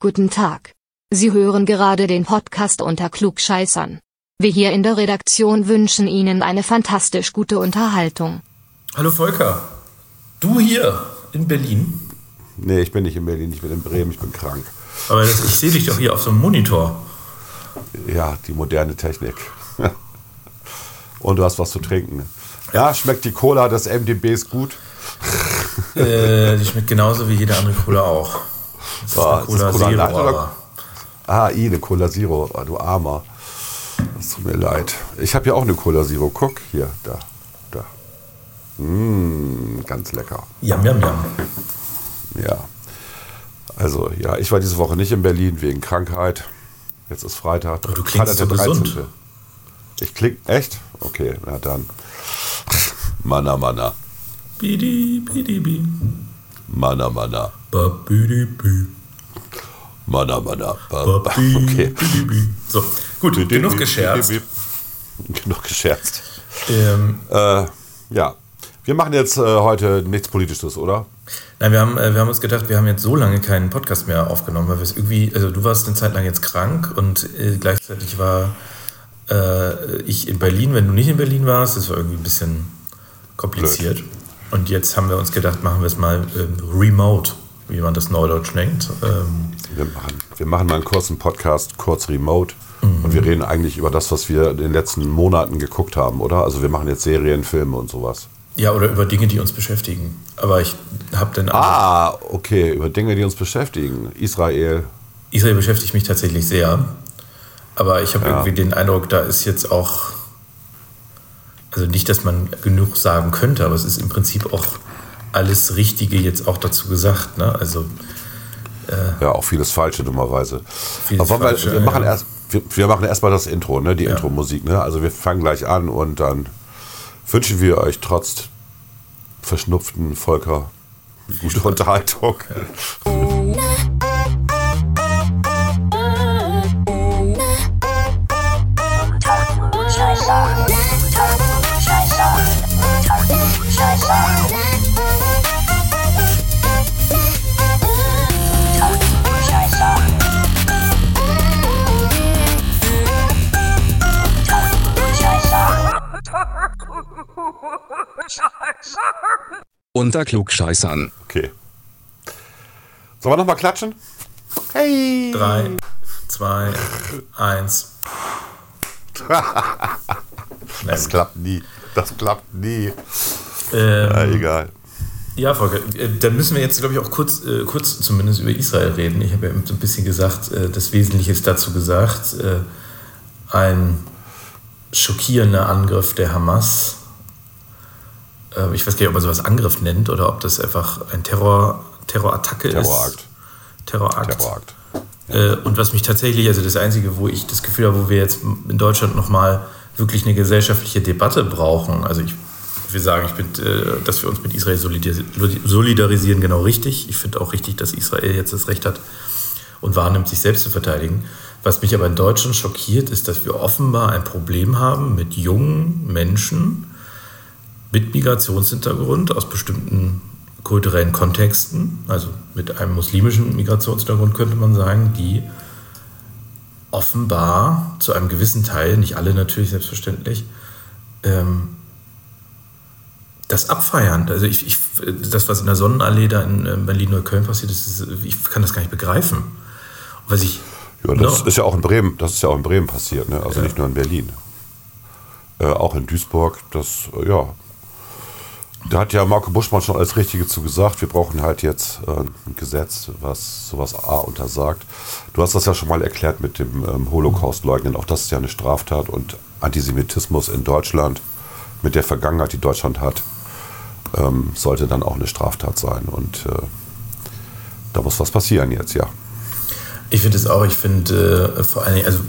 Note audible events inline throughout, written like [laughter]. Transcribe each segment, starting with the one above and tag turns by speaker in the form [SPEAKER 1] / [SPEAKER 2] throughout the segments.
[SPEAKER 1] Guten Tag. Sie hören gerade den Podcast unter Klugscheißern. Wir hier in der Redaktion wünschen Ihnen eine fantastisch gute Unterhaltung.
[SPEAKER 2] Hallo Volker. Du hier in Berlin?
[SPEAKER 3] Nee, ich bin nicht in Berlin, ich bin in Bremen, ich bin krank.
[SPEAKER 2] Aber das, ich sehe dich doch hier auf so einem Monitor.
[SPEAKER 3] Ja, die moderne Technik. [laughs] Und du hast was zu trinken. Ja, schmeckt die Cola des MDBs gut? [laughs]
[SPEAKER 2] Äh, die schmeckt genauso wie jede andere Cola auch.
[SPEAKER 3] Das ist eine Cola, Zero, oder? Ah, i, eine Cola Zero, ah, du Armer. Das tut mir leid. Ich habe ja auch eine Cola Zero. Guck, hier, da, da. Mmh, ganz lecker.
[SPEAKER 2] Yum, yum, yum.
[SPEAKER 3] Ja. Also, ja, ich war diese Woche nicht in Berlin wegen Krankheit. Jetzt ist Freitag.
[SPEAKER 2] Aber du klingst
[SPEAKER 3] Freitag
[SPEAKER 2] so gesund.
[SPEAKER 3] Ich kling, echt? Okay, na dann. [laughs] Manna, Manna.
[SPEAKER 2] Bidi, bidi, bidi, bi.
[SPEAKER 3] Manna, Manna. Ba.
[SPEAKER 2] bi,
[SPEAKER 3] Okay.
[SPEAKER 2] So, gut, genug gescherzt.
[SPEAKER 3] Genug gescherzt.
[SPEAKER 2] Ähm,
[SPEAKER 3] Äh, ja. Wir machen jetzt äh, heute nichts Politisches, oder?
[SPEAKER 2] nein, wir haben, äh, wir haben uns gedacht, wir haben jetzt so lange keinen Podcast mehr aufgenommen, weil wir es irgendwie, also du warst eine Zeit lang jetzt krank und äh, gleichzeitig war äh, ich in Berlin, wenn du nicht in Berlin warst, das war irgendwie ein bisschen kompliziert. Und jetzt haben wir uns gedacht, machen wir es mal ähm, remote, wie man das Neudeutsch nennt. Ähm,
[SPEAKER 3] Wir machen, wir machen mal einen kurzen Podcast, kurz remote.
[SPEAKER 2] Mhm.
[SPEAKER 3] Und wir reden eigentlich über das, was wir in den letzten Monaten geguckt haben, oder? Also wir machen jetzt Serien, Filme und sowas.
[SPEAKER 2] ja, oder über Dinge, die uns beschäftigen. Aber ich habe den Eindruck,
[SPEAKER 3] Ah, okay, über Dinge, die uns beschäftigen. Israel.
[SPEAKER 2] Israel beschäftigt mich tatsächlich sehr. Aber ich habe
[SPEAKER 3] Ja.
[SPEAKER 2] irgendwie den Eindruck, da ist jetzt auch, also nicht, dass man genug sagen könnte, aber es ist im Prinzip auch alles Richtige jetzt auch dazu gesagt. Ne? Also
[SPEAKER 3] Ja, auch vieles Falsche, dummerweise.
[SPEAKER 2] Vieles
[SPEAKER 3] Aber wollen wir,
[SPEAKER 2] Falsche,
[SPEAKER 3] wir machen
[SPEAKER 2] ja.
[SPEAKER 3] erst, wir, wir machen erstmal das Intro, ne? Die Intro-Musik, ne? Also wir fangen gleich an und dann wünschen wir euch trotz verschnupften Volker gute Unterhaltung.
[SPEAKER 4] Unter Klugscheißern.
[SPEAKER 3] Okay. Sollen wir nochmal klatschen? Hey!
[SPEAKER 2] drei, zwei, eins. [laughs]
[SPEAKER 3] Das klappt nie. Das klappt nie.
[SPEAKER 2] Ähm,
[SPEAKER 3] Ja, egal.
[SPEAKER 2] Ja, Volker, äh, dann müssen wir jetzt, glaube ich, auch kurz, äh, kurz zumindest über Israel reden. Ich habe ja so ein bisschen gesagt, äh, das Wesentliche ist dazu gesagt, äh, ein schockierender Angriff der Hamas. Äh, ich weiß gar nicht, ob man sowas Angriff nennt oder ob das einfach ein Terror, Terrorattacke
[SPEAKER 3] Terrorakt.
[SPEAKER 2] ist. Terrorakt.
[SPEAKER 3] Terrorakt.
[SPEAKER 2] Äh, und was mich tatsächlich, also das Einzige, wo ich das Gefühl habe, wo wir jetzt in Deutschland nochmal wirklich eine gesellschaftliche Debatte brauchen, also ich will sagen, ich bin, äh, dass wir uns mit Israel solidaris- solidarisieren, genau richtig. Ich finde auch richtig, dass Israel jetzt das Recht hat und wahrnimmt, sich selbst zu verteidigen. Was mich aber in Deutschland schockiert, ist, dass wir offenbar ein Problem haben mit jungen Menschen mit Migrationshintergrund aus bestimmten kulturellen Kontexten, also mit einem muslimischen Migrationshintergrund könnte man sagen, die offenbar zu einem gewissen Teil, nicht alle natürlich selbstverständlich, ähm, das abfeiern. Also ich, ich, das, was in der Sonnenallee da in äh, Berlin oder Köln passiert ist, ich kann das gar nicht begreifen. Was ich
[SPEAKER 3] Ja, das
[SPEAKER 2] No.
[SPEAKER 3] ist ja auch in Bremen, das ist ja auch in Bremen passiert, ne? Also
[SPEAKER 2] Ja.
[SPEAKER 3] nicht nur in Berlin. Äh, auch in Duisburg, das, äh, ja. Da hat ja Marco Buschmann schon alles Richtige zu gesagt. Wir brauchen halt jetzt äh, ein Gesetz, was sowas A untersagt. Du hast das ja schon mal erklärt mit dem ähm, Holocaust-Leugnen. Auch das ist ja eine Straftat und Antisemitismus in Deutschland mit der Vergangenheit, die Deutschland hat, ähm, sollte dann auch eine Straftat sein. Und äh, da muss was passieren jetzt, ja.
[SPEAKER 2] Ich finde es auch, ich finde äh, vor allen Dingen, also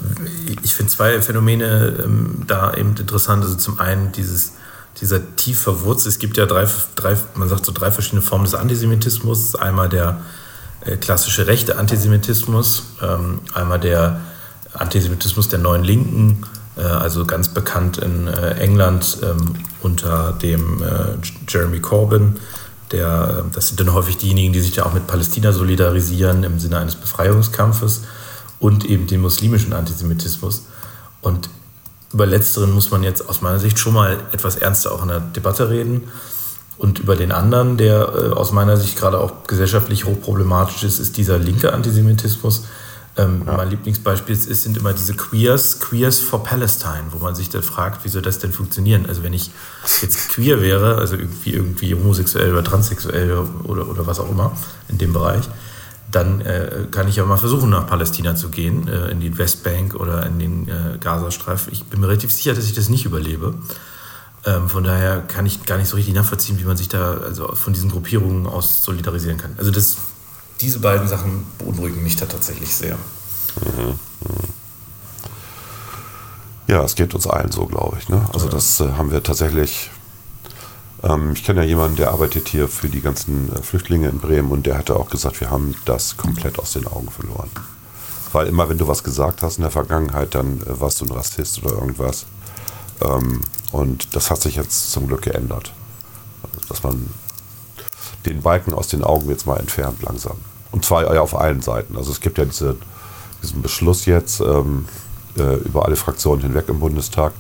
[SPEAKER 2] ich finde zwei Phänomene ähm, da eben interessant. Also zum einen dieses, dieser tief verwurzelt, es gibt ja drei, drei, man sagt so drei verschiedene Formen des Antisemitismus. Einmal der äh, klassische rechte Antisemitismus, ähm, einmal der Antisemitismus der neuen Linken, äh, also ganz bekannt in äh, England ähm, unter dem Jeremy Corbyn Der, das sind dann häufig diejenigen, die sich ja auch mit Palästina solidarisieren im Sinne eines Befreiungskampfes und eben den muslimischen Antisemitismus. Und über letzteren muss man jetzt aus meiner Sicht schon mal etwas ernster auch in der Debatte reden. Und über den anderen, der äh, aus meiner Sicht gerade auch gesellschaftlich hochproblematisch ist, ist dieser linke Antisemitismus. Ähm, ja. Mein Lieblingsbeispiel ist, sind immer diese Queers, Queers for Palestine, wo man sich dann fragt, wie soll das denn funktionieren? Also wenn ich jetzt queer wäre, also irgendwie, irgendwie homosexuell oder transsexuell oder, oder was auch immer in dem Bereich, dann äh, kann ich ja mal versuchen, nach Palästina zu gehen, äh, in die Westbank oder in den äh, Gazastreifen. Ich bin mir relativ sicher, dass ich das nicht überlebe. Ähm, von daher kann ich gar nicht so richtig nachvollziehen, wie man sich da also von diesen Gruppierungen aus solidarisieren kann. Also das, diese beiden Sachen beunruhigen mich da tatsächlich sehr. Mhm.
[SPEAKER 3] Ja, es geht uns allen so, glaube ich. Ne? Also das äh, haben wir tatsächlich ähm, ich kenne ja jemanden, der arbeitet hier für die ganzen äh, Flüchtlinge in Bremen und der hatte auch gesagt, wir haben das komplett aus den Augen verloren. Weil immer, wenn du was gesagt hast in der Vergangenheit, dann äh, warst du ein Rassist oder irgendwas. Ähm, und das hat sich jetzt zum Glück geändert. Also, dass man den Balken aus den Augen jetzt mal entfernt langsam. Und zwar auf allen Seiten. Also es gibt ja diese, diesen Beschluss jetzt ähm, äh, über alle Fraktionen hinweg im Bundestag,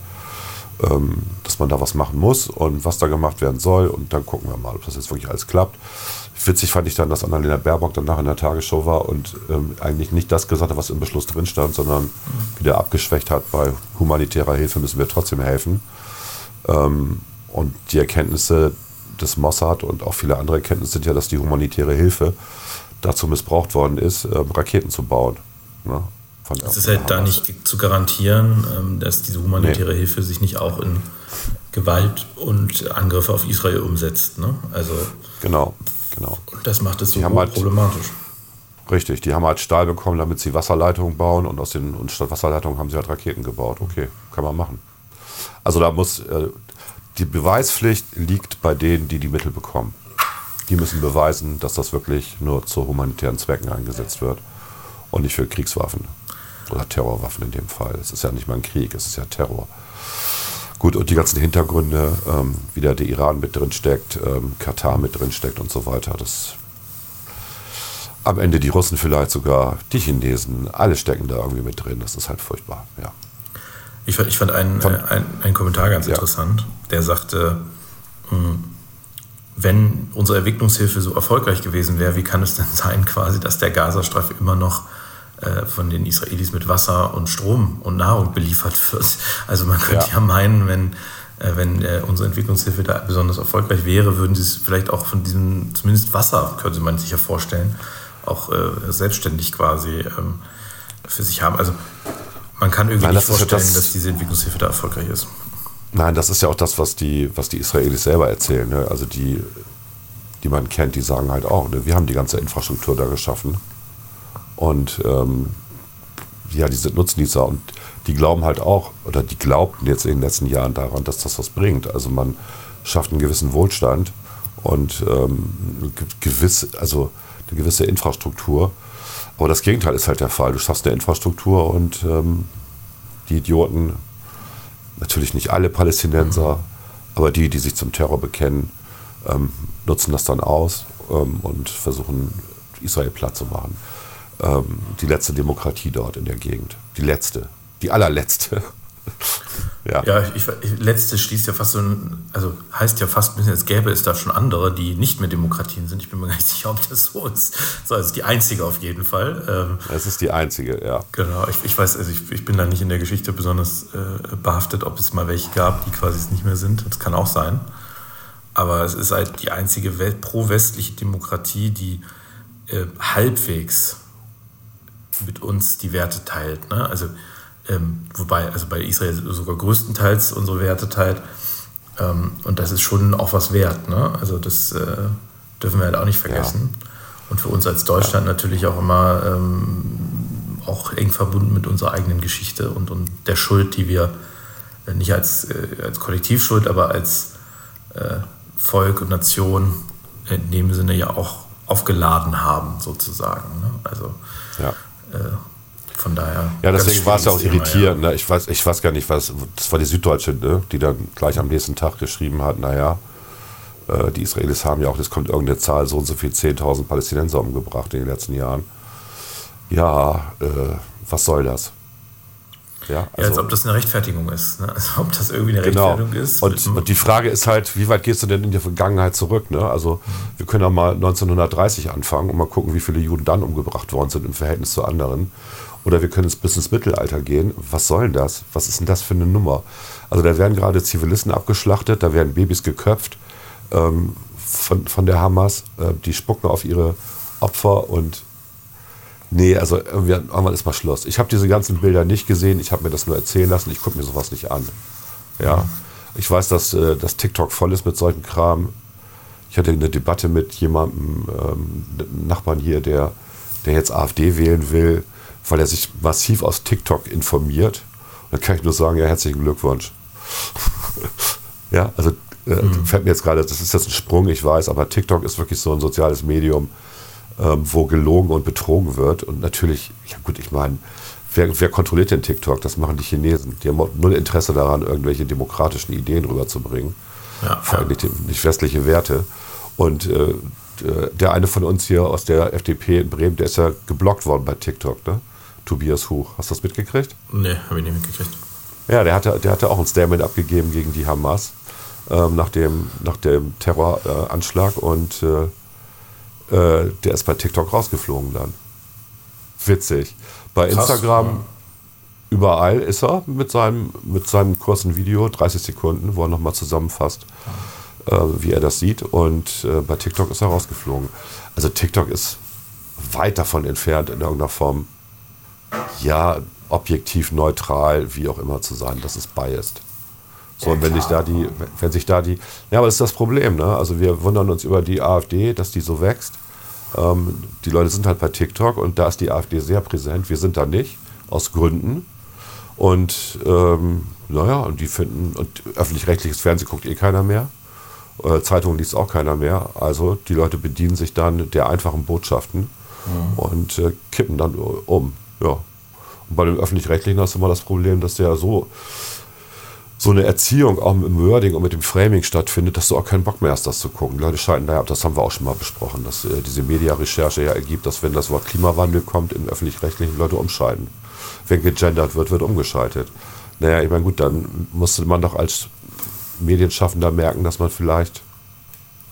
[SPEAKER 3] dass man da was machen muss und was da gemacht werden soll. Und dann gucken wir mal, ob das jetzt wirklich alles klappt. Witzig fand ich dann, dass Annalena Baerbock danach in der Tagesshow war und ähm, eigentlich nicht das gesagt hat, was im Beschluss drin stand, sondern wieder abgeschwächt hat, bei humanitärer Hilfe müssen wir trotzdem helfen. Ähm, und die Erkenntnisse des Mossad und auch viele andere Erkenntnisse sind ja, dass die humanitäre Hilfe dazu missbraucht worden ist, ähm, Raketen zu bauen. Ne?
[SPEAKER 2] Von es ist halt da nicht zu garantieren, ähm, dass diese humanitäre nee. Hilfe sich nicht auch in Gewalt und Angriffe auf Israel umsetzt. Ne? Also
[SPEAKER 3] genau, genau.
[SPEAKER 2] Und das macht es so halt, problematisch.
[SPEAKER 3] Richtig, die haben halt Stahl bekommen, damit sie Wasserleitungen bauen und aus den und statt Wasserleitungen haben sie halt Raketen gebaut. Okay, kann man machen. Also da muss äh, die Beweispflicht liegt bei denen, die die Mittel bekommen. Die müssen beweisen, dass das wirklich nur zu humanitären Zwecken eingesetzt wird und nicht für Kriegswaffen. Oder Terrorwaffen in dem Fall. Es ist ja nicht mal ein Krieg, es ist ja Terror. Gut, und die ganzen Hintergründe, ähm, wie da der Iran mit drin steckt, ähm, Katar mit drin steckt und so weiter, das am Ende die Russen vielleicht sogar, die Chinesen, alle stecken da irgendwie mit drin. Das ist halt furchtbar, ja.
[SPEAKER 2] Ich, ich fand einen, Von, einen, einen, Kommentar ganz ja. interessant, der sagte, hm, wenn unsere Entwicklungshilfe so erfolgreich gewesen wäre, wie kann es denn [laughs] sein, quasi, dass der Gazastreifen immer noch äh, von den Israelis mit Wasser und Strom und Nahrung beliefert wird. Also man könnte ja, ja meinen, wenn, äh, wenn äh, unsere Entwicklungshilfe da besonders erfolgreich wäre, würden sie es vielleicht auch von diesem, zumindest Wasser, könnte man sich ja vorstellen, auch selbstständig quasi ähm, für sich haben. Also man kann irgendwie Nein, nicht vorstellen, das, dass diese Entwicklungshilfe da erfolgreich ist.
[SPEAKER 3] Nein, das ist ja auch das, was die, was die Israelis selber erzählen. Ne? Also die, die man kennt, die sagen halt auch, ne? wir haben die ganze Infrastruktur da geschaffen. Und ähm, ja, die nutzen dieser und die glauben halt auch, oder die glaubten jetzt in den letzten Jahren daran, dass das was bringt. Also man schafft einen gewissen Wohlstand und ähm, gewisse, also eine gewisse Infrastruktur. Aber das Gegenteil ist halt der Fall. Du schaffst eine Infrastruktur und ähm, die Idioten, natürlich nicht alle Palästinenser, aber die, die sich zum Terror bekennen, ähm, nutzen das dann aus ähm, und versuchen, Israel platt zu machen ähm, die letzte Demokratie dort in der Gegend. Die letzte. Die allerletzte. [laughs]
[SPEAKER 2] ja, ja ich, ich, letzte schließt ja fast so ein, also heißt ja fast ein bisschen, als gäbe es da schon andere, die nicht mehr Demokratien sind. Ich bin mir gar nicht [laughs] sicher, ob das so ist. So, also die einzige auf jeden Fall.
[SPEAKER 3] Ähm, es ist die einzige, ja.
[SPEAKER 2] Genau, ich, ich weiß, also ich, ich bin da nicht in der Geschichte besonders äh, behaftet, ob es mal welche gab, die quasi es nicht mehr sind. Das kann auch sein. Aber es ist halt die einzige pro-westliche Demokratie, die äh, halbwegs mit uns die Werte teilt. Ne? Also, ähm, wobei, also bei Israel sogar größtenteils unsere Werte teilt. Ähm, und das ist schon auch was wert. Ne? Also, das äh, dürfen wir halt auch nicht vergessen. Ja. Und für uns als Deutschland ja. natürlich auch immer ähm, auch eng verbunden mit unserer eigenen Geschichte und, und der Schuld, die wir äh, nicht als, äh, als Kollektivschuld, aber als äh, Volk und Nation in dem Sinne ja auch aufgeladen haben, sozusagen. Ne? Also ja. Äh, von daher.
[SPEAKER 3] Ja, deswegen war es ja auch irritierend. Ja. Ne? Ich, weiß, ich weiß gar nicht, was. Das war die Süddeutsche, ne? die dann gleich am nächsten Tag geschrieben hat: naja, Äh, die Israelis haben ja auch, das kommt irgendeine Zahl, so und so viel 10.000 Palästinenser umgebracht in den letzten Jahren. Ja, äh, was soll das?
[SPEAKER 2] Ja, also, ja, als ob das eine Rechtfertigung ist. Ne? [laughs] Als ob das irgendwie eine
[SPEAKER 3] genau.
[SPEAKER 2] Rechtfertigung ist.
[SPEAKER 3] Und, und, die Frage ist halt, wie weit gehst du denn in die Vergangenheit zurück? Ne? Also wir können ja mal 1930 anfangen und mal gucken, wie viele Juden dann umgebracht worden sind im Verhältnis zu anderen. Oder wir können jetzt bis ins Mittelalter gehen. Was soll denn das? Was ist denn das für eine Nummer? Also da werden gerade Zivilisten abgeschlachtet, da werden Babys geköpft ähm, von, von der Hamas. Äh, die spucken auf ihre Opfer und nee, also irgendwann ist mal Schluss. Ich habe diese ganzen Bilder nicht gesehen, ich habe mir das nur erzählen lassen, ich gucke mir sowas nicht an. Ja. Ich weiß, dass äh, das TikTok voll ist mit solchen Kram. Ich hatte eine Debatte mit jemandem, ähm, Nachbarn hier, der, der jetzt AfD wählen will weil er sich massiv aus TikTok informiert. Und dann kann ich nur sagen, ja, herzlichen Glückwunsch. [laughs] ja, also äh, mhm. fällt mir jetzt gerade, das ist jetzt ein Sprung, ich weiß, aber TikTok ist wirklich so ein soziales Medium, ähm, wo gelogen und betrogen wird. Und natürlich, ja gut, ich meine, wer, wer, kontrolliert denn TikTok? Das machen die Chinesen. Die haben null Interesse daran, irgendwelche demokratischen Ideen rüberzubringen. Ja, Vor allem nicht, nicht, westliche Werte. Und äh, der eine von uns hier aus der FDP in Bremen, der ist ja geblockt worden bei TikTok, ne? Tobias Huch. Hast du das mitgekriegt?
[SPEAKER 2] Nee, habe ich nicht mitgekriegt.
[SPEAKER 3] Ja, der hatte, der hatte auch ein Statement abgegeben gegen die Hamas ähm, nach, dem, nach dem Terroranschlag äh, und äh, äh, der ist bei TikTok rausgeflogen dann. Witzig. Bei Krass, Instagram, ja. überall ist er mit seinem, mit seinem kurzen Video, 30 Sekunden, wo er nochmal zusammenfasst, äh, wie er das sieht. Und äh, bei TikTok ist er rausgeflogen. Also TikTok ist weit davon entfernt, in irgendeiner Form ja, objektiv neutral, wie auch immer zu sein, das ist biased. So, und wenn sich da die, wenn sich da die, ja, aber das ist das Problem, ne? Also wir wundern uns über die AfD, dass die so wächst. Ähm, die Leute sind halt bei TikTok und da ist die AfD sehr präsent. Wir sind da nicht, aus Gründen. Und ähm, naja, und die finden, und öffentlich-rechtliches Fernsehen guckt eh keiner mehr. Äh, Zeitungen liest auch keiner mehr. Also die Leute bedienen sich dann der einfachen Botschaften mhm. und äh, kippen dann um. Ja. Und bei dem Öffentlich-Rechtlichen hast du immer das Problem, dass der so, so eine Erziehung auch im Wording und mit dem Framing stattfindet, dass du auch keinen Bock mehr hast, das zu gucken. Leute schalten da ab, das haben wir auch schon mal besprochen, dass äh, diese Media-Recherche ja ergibt, dass wenn das Wort Klimawandel kommt, im Öffentlich-Rechtlichen Leute umschalten. Wenn gegendert wird, wird umgeschaltet. Naja, ich meine, gut, dann musste man doch als Medienschaffender merken, dass man vielleicht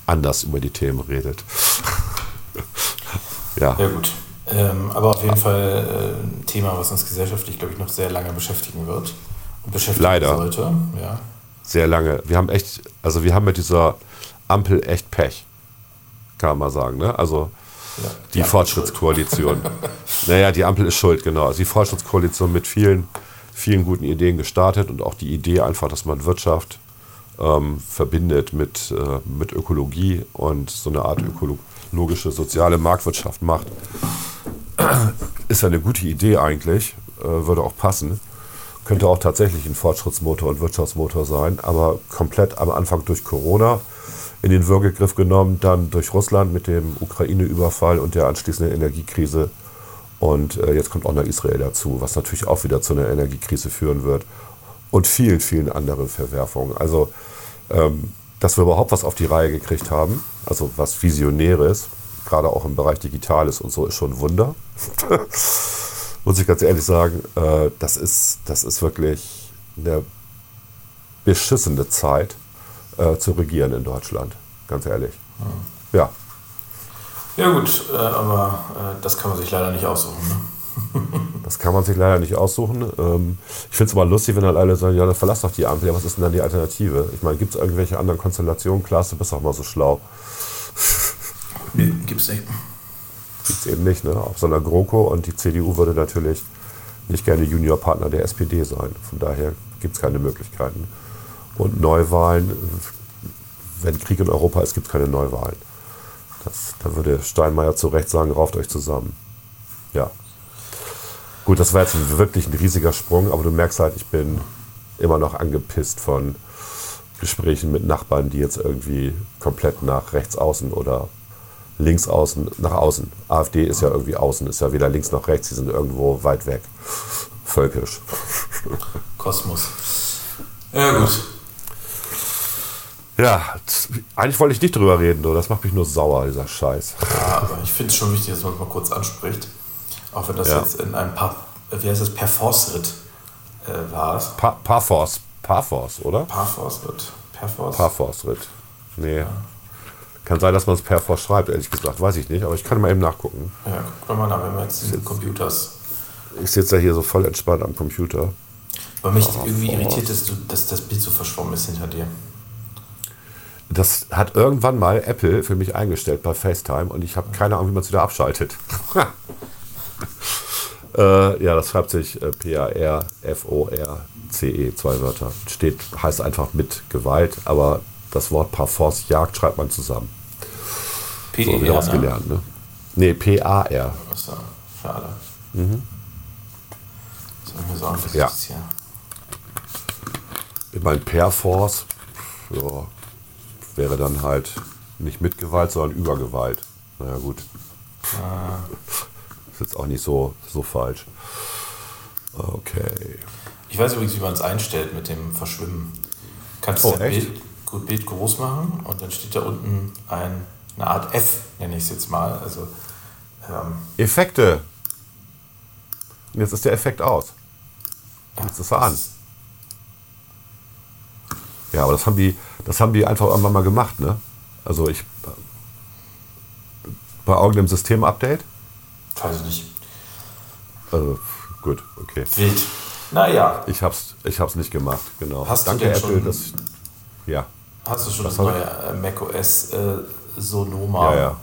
[SPEAKER 3] anders über die Themen redet. [laughs]
[SPEAKER 2] ja. Ja, gut. Ähm, aber auf jeden Fall äh, ein Thema, was uns gesellschaftlich, glaube ich, noch sehr lange beschäftigen wird. Beschäftigen
[SPEAKER 3] Leider.
[SPEAKER 2] sollte. Ja.
[SPEAKER 3] Sehr lange. Wir haben echt, also wir haben mit dieser Ampel echt Pech. Kann man mal sagen, ne? Also ja, die, die Fortschrittskoalition. [laughs] naja, die Ampel ist schuld, genau. Also die Fortschrittskoalition mit vielen, vielen guten Ideen gestartet und auch die Idee einfach, dass man Wirtschaft ähm, verbindet mit, äh, mit Ökologie und so eine Art ökologische soziale Marktwirtschaft macht [clears throat] ist ja eine gute Idee eigentlich, äh, würde auch passen. Könnte auch tatsächlich ein Fortschrittsmotor und Wirtschaftsmotor sein, aber komplett am Anfang durch Corona in den Würgegriff genommen, dann durch Russland mit dem Ukraine-Überfall und der anschließenden Energiekrise. Und äh, jetzt kommt auch noch Israel dazu, was natürlich auch wieder zu einer Energiekrise führen wird. Und vielen, vielen anderen Verwerfungen. Also, ähm, dass wir überhaupt was auf die Reihe gekriegt haben, also was Visionäres, gerade auch im Bereich Digitales und so, ist schon ein Wunder. [laughs] Muss ich ganz ehrlich sagen, äh, das, ist, das ist wirklich eine beschissene Zeit äh, zu regieren in Deutschland, ganz ehrlich.
[SPEAKER 2] Mhm. Ja. Ja gut, äh, aber äh, das kann man sich leider nicht aussuchen. Ne? [laughs]
[SPEAKER 3] Das kann man sich leider nicht aussuchen. Ähm, ich finde es immer lustig, wenn dann alle sagen, ja, dann verlass doch die Ampel. Ja, was ist denn dann die Alternative? Ich meine, gibt es irgendwelche anderen Konstellationen? Klaas, du bist auch mal so schlau.
[SPEAKER 2] Nee, gibt es nicht.
[SPEAKER 3] Gibt es eben nicht, ne? Auf so einer GroKo und die CDU würde natürlich nicht gerne Juniorpartner der SPD sein. Von daher gibt es keine Möglichkeiten. Und Neuwahlen, wenn Krieg in Europa ist, gibt es keine Neuwahlen. Das, da würde Steinmeier zu Recht sagen, rauft euch zusammen. Ja. Gut, das war jetzt wirklich ein riesiger Sprung, aber du merkst halt, ich bin immer noch angepisst von Gesprächen mit Nachbarn, die jetzt irgendwie komplett nach rechts außen oder links außen nach außen. AfD ist ja irgendwie außen, ist ja weder links noch rechts, die sind irgendwo weit weg. Völkisch. [laughs]
[SPEAKER 2] Kosmos. Ja, gut.
[SPEAKER 3] Ja, eigentlich wollte ich nicht drüber reden, nur das macht mich nur sauer, dieser Scheiß.
[SPEAKER 2] Ja, aber ich finde es schon wichtig, dass man es mal kurz anspricht. Auch wenn das
[SPEAKER 3] Ja.
[SPEAKER 2] jetzt in einem paar, wie heißt das, Perforce-Ritt äh, war. es?
[SPEAKER 3] Pa Parforce, Parforce, oder?
[SPEAKER 2] Parforce-Ritt.
[SPEAKER 3] Parforce-Ritt. Nee. Kann sein, dass man es Perforce schreibt, ehrlich gesagt. Weiß ich nicht, aber ich kann mal eben nachgucken.
[SPEAKER 2] ja, guck mal nach, wenn wir jetzt diese Computers.
[SPEAKER 3] Ich sitze ja hier so voll entspannt am Computer.
[SPEAKER 2] Weil mich irgendwie irritiert, dass, du, dass das Bild so verschwommen ist hinter dir.
[SPEAKER 3] Das hat irgendwann mal Apple für mich eingestellt bei FaceTime und ich habe keine Ahnung, wie man es wieder abschaltet. [laughs] äh, ja, das schreibt sich äh, P-A-R-F-O-R-C-E, zwei Wörter. Steht, heißt einfach mit Gewalt, aber das Wort Parforce Jagd schreibt man zusammen.
[SPEAKER 2] PER,
[SPEAKER 3] So, wieder was
[SPEAKER 2] ne?
[SPEAKER 3] gelernt, ne? Nee, P-A-R.
[SPEAKER 2] Achso, schade. Mhm. Soll ich mir sagen, was
[SPEAKER 3] Ja.
[SPEAKER 2] ist das hier?
[SPEAKER 3] Ich meine, Perforce ja, wäre dann halt nicht mit Gewalt, sondern über Gewalt. Naja, gut. Ist jetzt auch nicht so, so falsch. Okay.
[SPEAKER 2] Ich weiß übrigens, wie man es einstellt mit dem Verschwimmen. Kannst
[SPEAKER 3] Oh,
[SPEAKER 2] dein
[SPEAKER 3] echt?
[SPEAKER 2] Bild, gut, Bild groß machen und dann steht da unten ein, eine Art F, nenne ich es jetzt mal. Also ähm,
[SPEAKER 3] Effekte. Jetzt ist der Effekt aus. Jetzt ist er an. Ja, aber das haben die, das haben die einfach irgendwann mal gemacht, ne? Also ich bei irgendeinem Systemupdate.
[SPEAKER 2] weiß ich nicht.
[SPEAKER 3] Also gut, okay.
[SPEAKER 2] Wild. Naja,
[SPEAKER 3] Ich hab's, ich hab's nicht gemacht, genau.
[SPEAKER 2] Hast du
[SPEAKER 3] Danke
[SPEAKER 2] denn
[SPEAKER 3] Apple,
[SPEAKER 2] schon-
[SPEAKER 3] dass ja,
[SPEAKER 2] hast du schon das
[SPEAKER 3] hab
[SPEAKER 2] neue macOS äh, Sonoma?
[SPEAKER 3] ja, ja,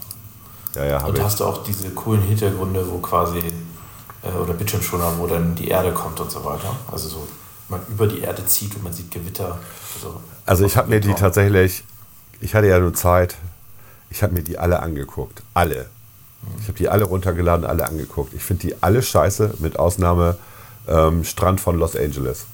[SPEAKER 3] ja, ja,
[SPEAKER 2] Und hast du auch diese coolen Hintergründe, wo quasi, äh, oder Bildschirmschoner, wo dann die Erde kommt und so weiter. Also so, man über die Erde zieht und man sieht Gewitter. Also,
[SPEAKER 3] Also ich habe mir die tatsächlich, ich hatte ja nur Zeit, ich habe mir die alle angeguckt. Alle. Ich habe die alle runtergeladen, alle angeguckt. Ich finde die alle scheiße, mit Ausnahme ähm, Strand von Los Angeles.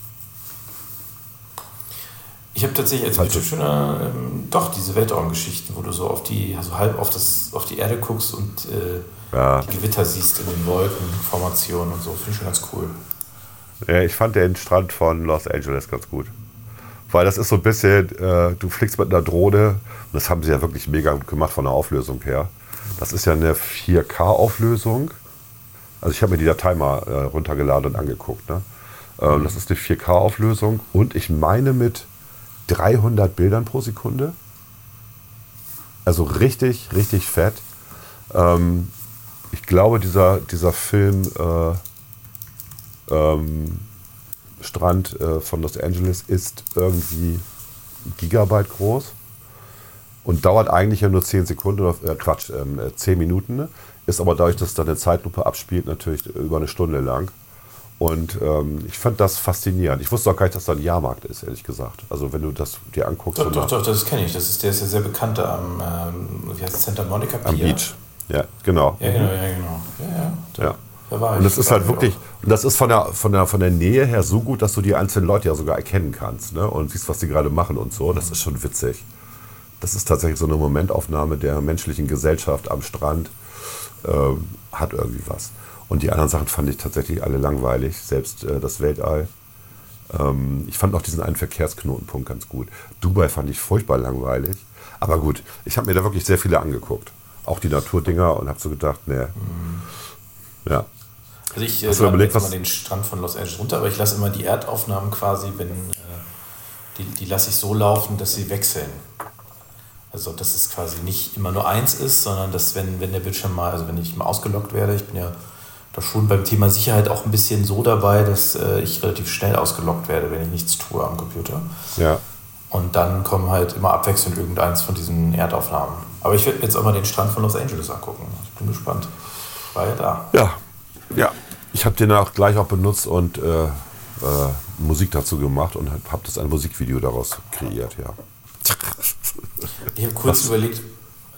[SPEAKER 2] Ich habe tatsächlich als
[SPEAKER 3] Also-
[SPEAKER 2] Bildschirmschoner ähm, doch diese Weltraumgeschichten, wo du so auf die, also halb auf, das, auf die Erde guckst und äh,
[SPEAKER 3] Ja.
[SPEAKER 2] die Gewitter siehst in den Wolken, Formationen und so. Finde ich schon ganz cool.
[SPEAKER 3] Ja, ich fand den Strand von Los Angeles ganz gut. Weil das ist so ein bisschen, äh, du fliegst mit einer Drohne, und das haben sie ja wirklich mega gut gemacht von der Auflösung her. Das ist ja eine 4K-Auflösung. Also ich habe mir die Datei mal äh, runtergeladen und angeguckt. Ne? Ähm, das ist eine 4K-Auflösung und ich meine mit 300 Bildern pro Sekunde. Also richtig, richtig fett. Ähm, ich glaube, dieser, dieser Film äh, ähm, Strand äh, von Los Angeles ist irgendwie Gigabyte groß und dauert eigentlich ja nur 10 Sekunden oder äh, Quatsch, ähm, äh, 10 Minuten. Ne? Ist aber dadurch, dass dann eine Zeitlupe abspielt, natürlich über eine Stunde lang. Und ähm, ich fand das faszinierend. Ich wusste auch gar nicht, dass da ein Jahrmarkt ist, ehrlich gesagt. Also wenn du das dir anguckst
[SPEAKER 2] Doch, doch, doch, das kenne ich. Das ist, der ist ja sehr bekannt am, ähm, wie heißt es, Santa Monica Pier.
[SPEAKER 3] am Beach. Ja, genau.
[SPEAKER 2] Ja, genau, ja, genau. Ja, ja. Da,
[SPEAKER 3] Ja.
[SPEAKER 2] da war
[SPEAKER 3] Und
[SPEAKER 2] ich.
[SPEAKER 3] das ist
[SPEAKER 2] Da
[SPEAKER 3] halt
[SPEAKER 2] ich
[SPEAKER 3] wirklich,
[SPEAKER 2] auch.
[SPEAKER 3] und das ist von der, von, der, von der Nähe her so gut, dass du die einzelnen Leute ja sogar erkennen kannst ne? und siehst, was die gerade machen und so. Das ist schon witzig. Das ist tatsächlich so eine Momentaufnahme der menschlichen Gesellschaft am Strand. Ähm, hat irgendwie was. Und die anderen Sachen fand ich tatsächlich alle langweilig, selbst äh, das Weltall. Ähm, ich fand auch diesen einen Verkehrsknotenpunkt ganz gut. Dubai fand ich furchtbar langweilig. Aber gut, ich habe mir da wirklich sehr viele angeguckt. Auch die Naturdinger und habe so gedacht, nee. Ja.
[SPEAKER 2] Also ich äh,
[SPEAKER 3] überlegt,
[SPEAKER 2] jetzt mal den Strand von Los Angeles runter, aber ich lasse immer die Erdaufnahmen quasi, wenn äh, die, die lasse ich so laufen, dass sie wechseln. Also dass es quasi nicht immer nur eins ist, sondern dass wenn, wenn der Bildschirm mal, also wenn ich mal ausgelockt werde, ich bin ja schon beim Thema Sicherheit auch ein bisschen so dabei, dass äh, ich relativ schnell ausgelockt werde, wenn ich nichts tue am Computer.
[SPEAKER 3] Ja.
[SPEAKER 2] Und dann kommen halt immer abwechselnd irgendeins von diesen Erdaufnahmen. Aber ich werde mir jetzt auch mal den Strand von Los Angeles angucken. Ich bin gespannt. War ja da.
[SPEAKER 3] Ja, ja. Ich habe den auch gleich auch benutzt und äh, äh, Musik dazu gemacht und habe das ein Musikvideo daraus kreiert, ja.
[SPEAKER 2] Ich habe kurz
[SPEAKER 3] Was-
[SPEAKER 2] überlegt.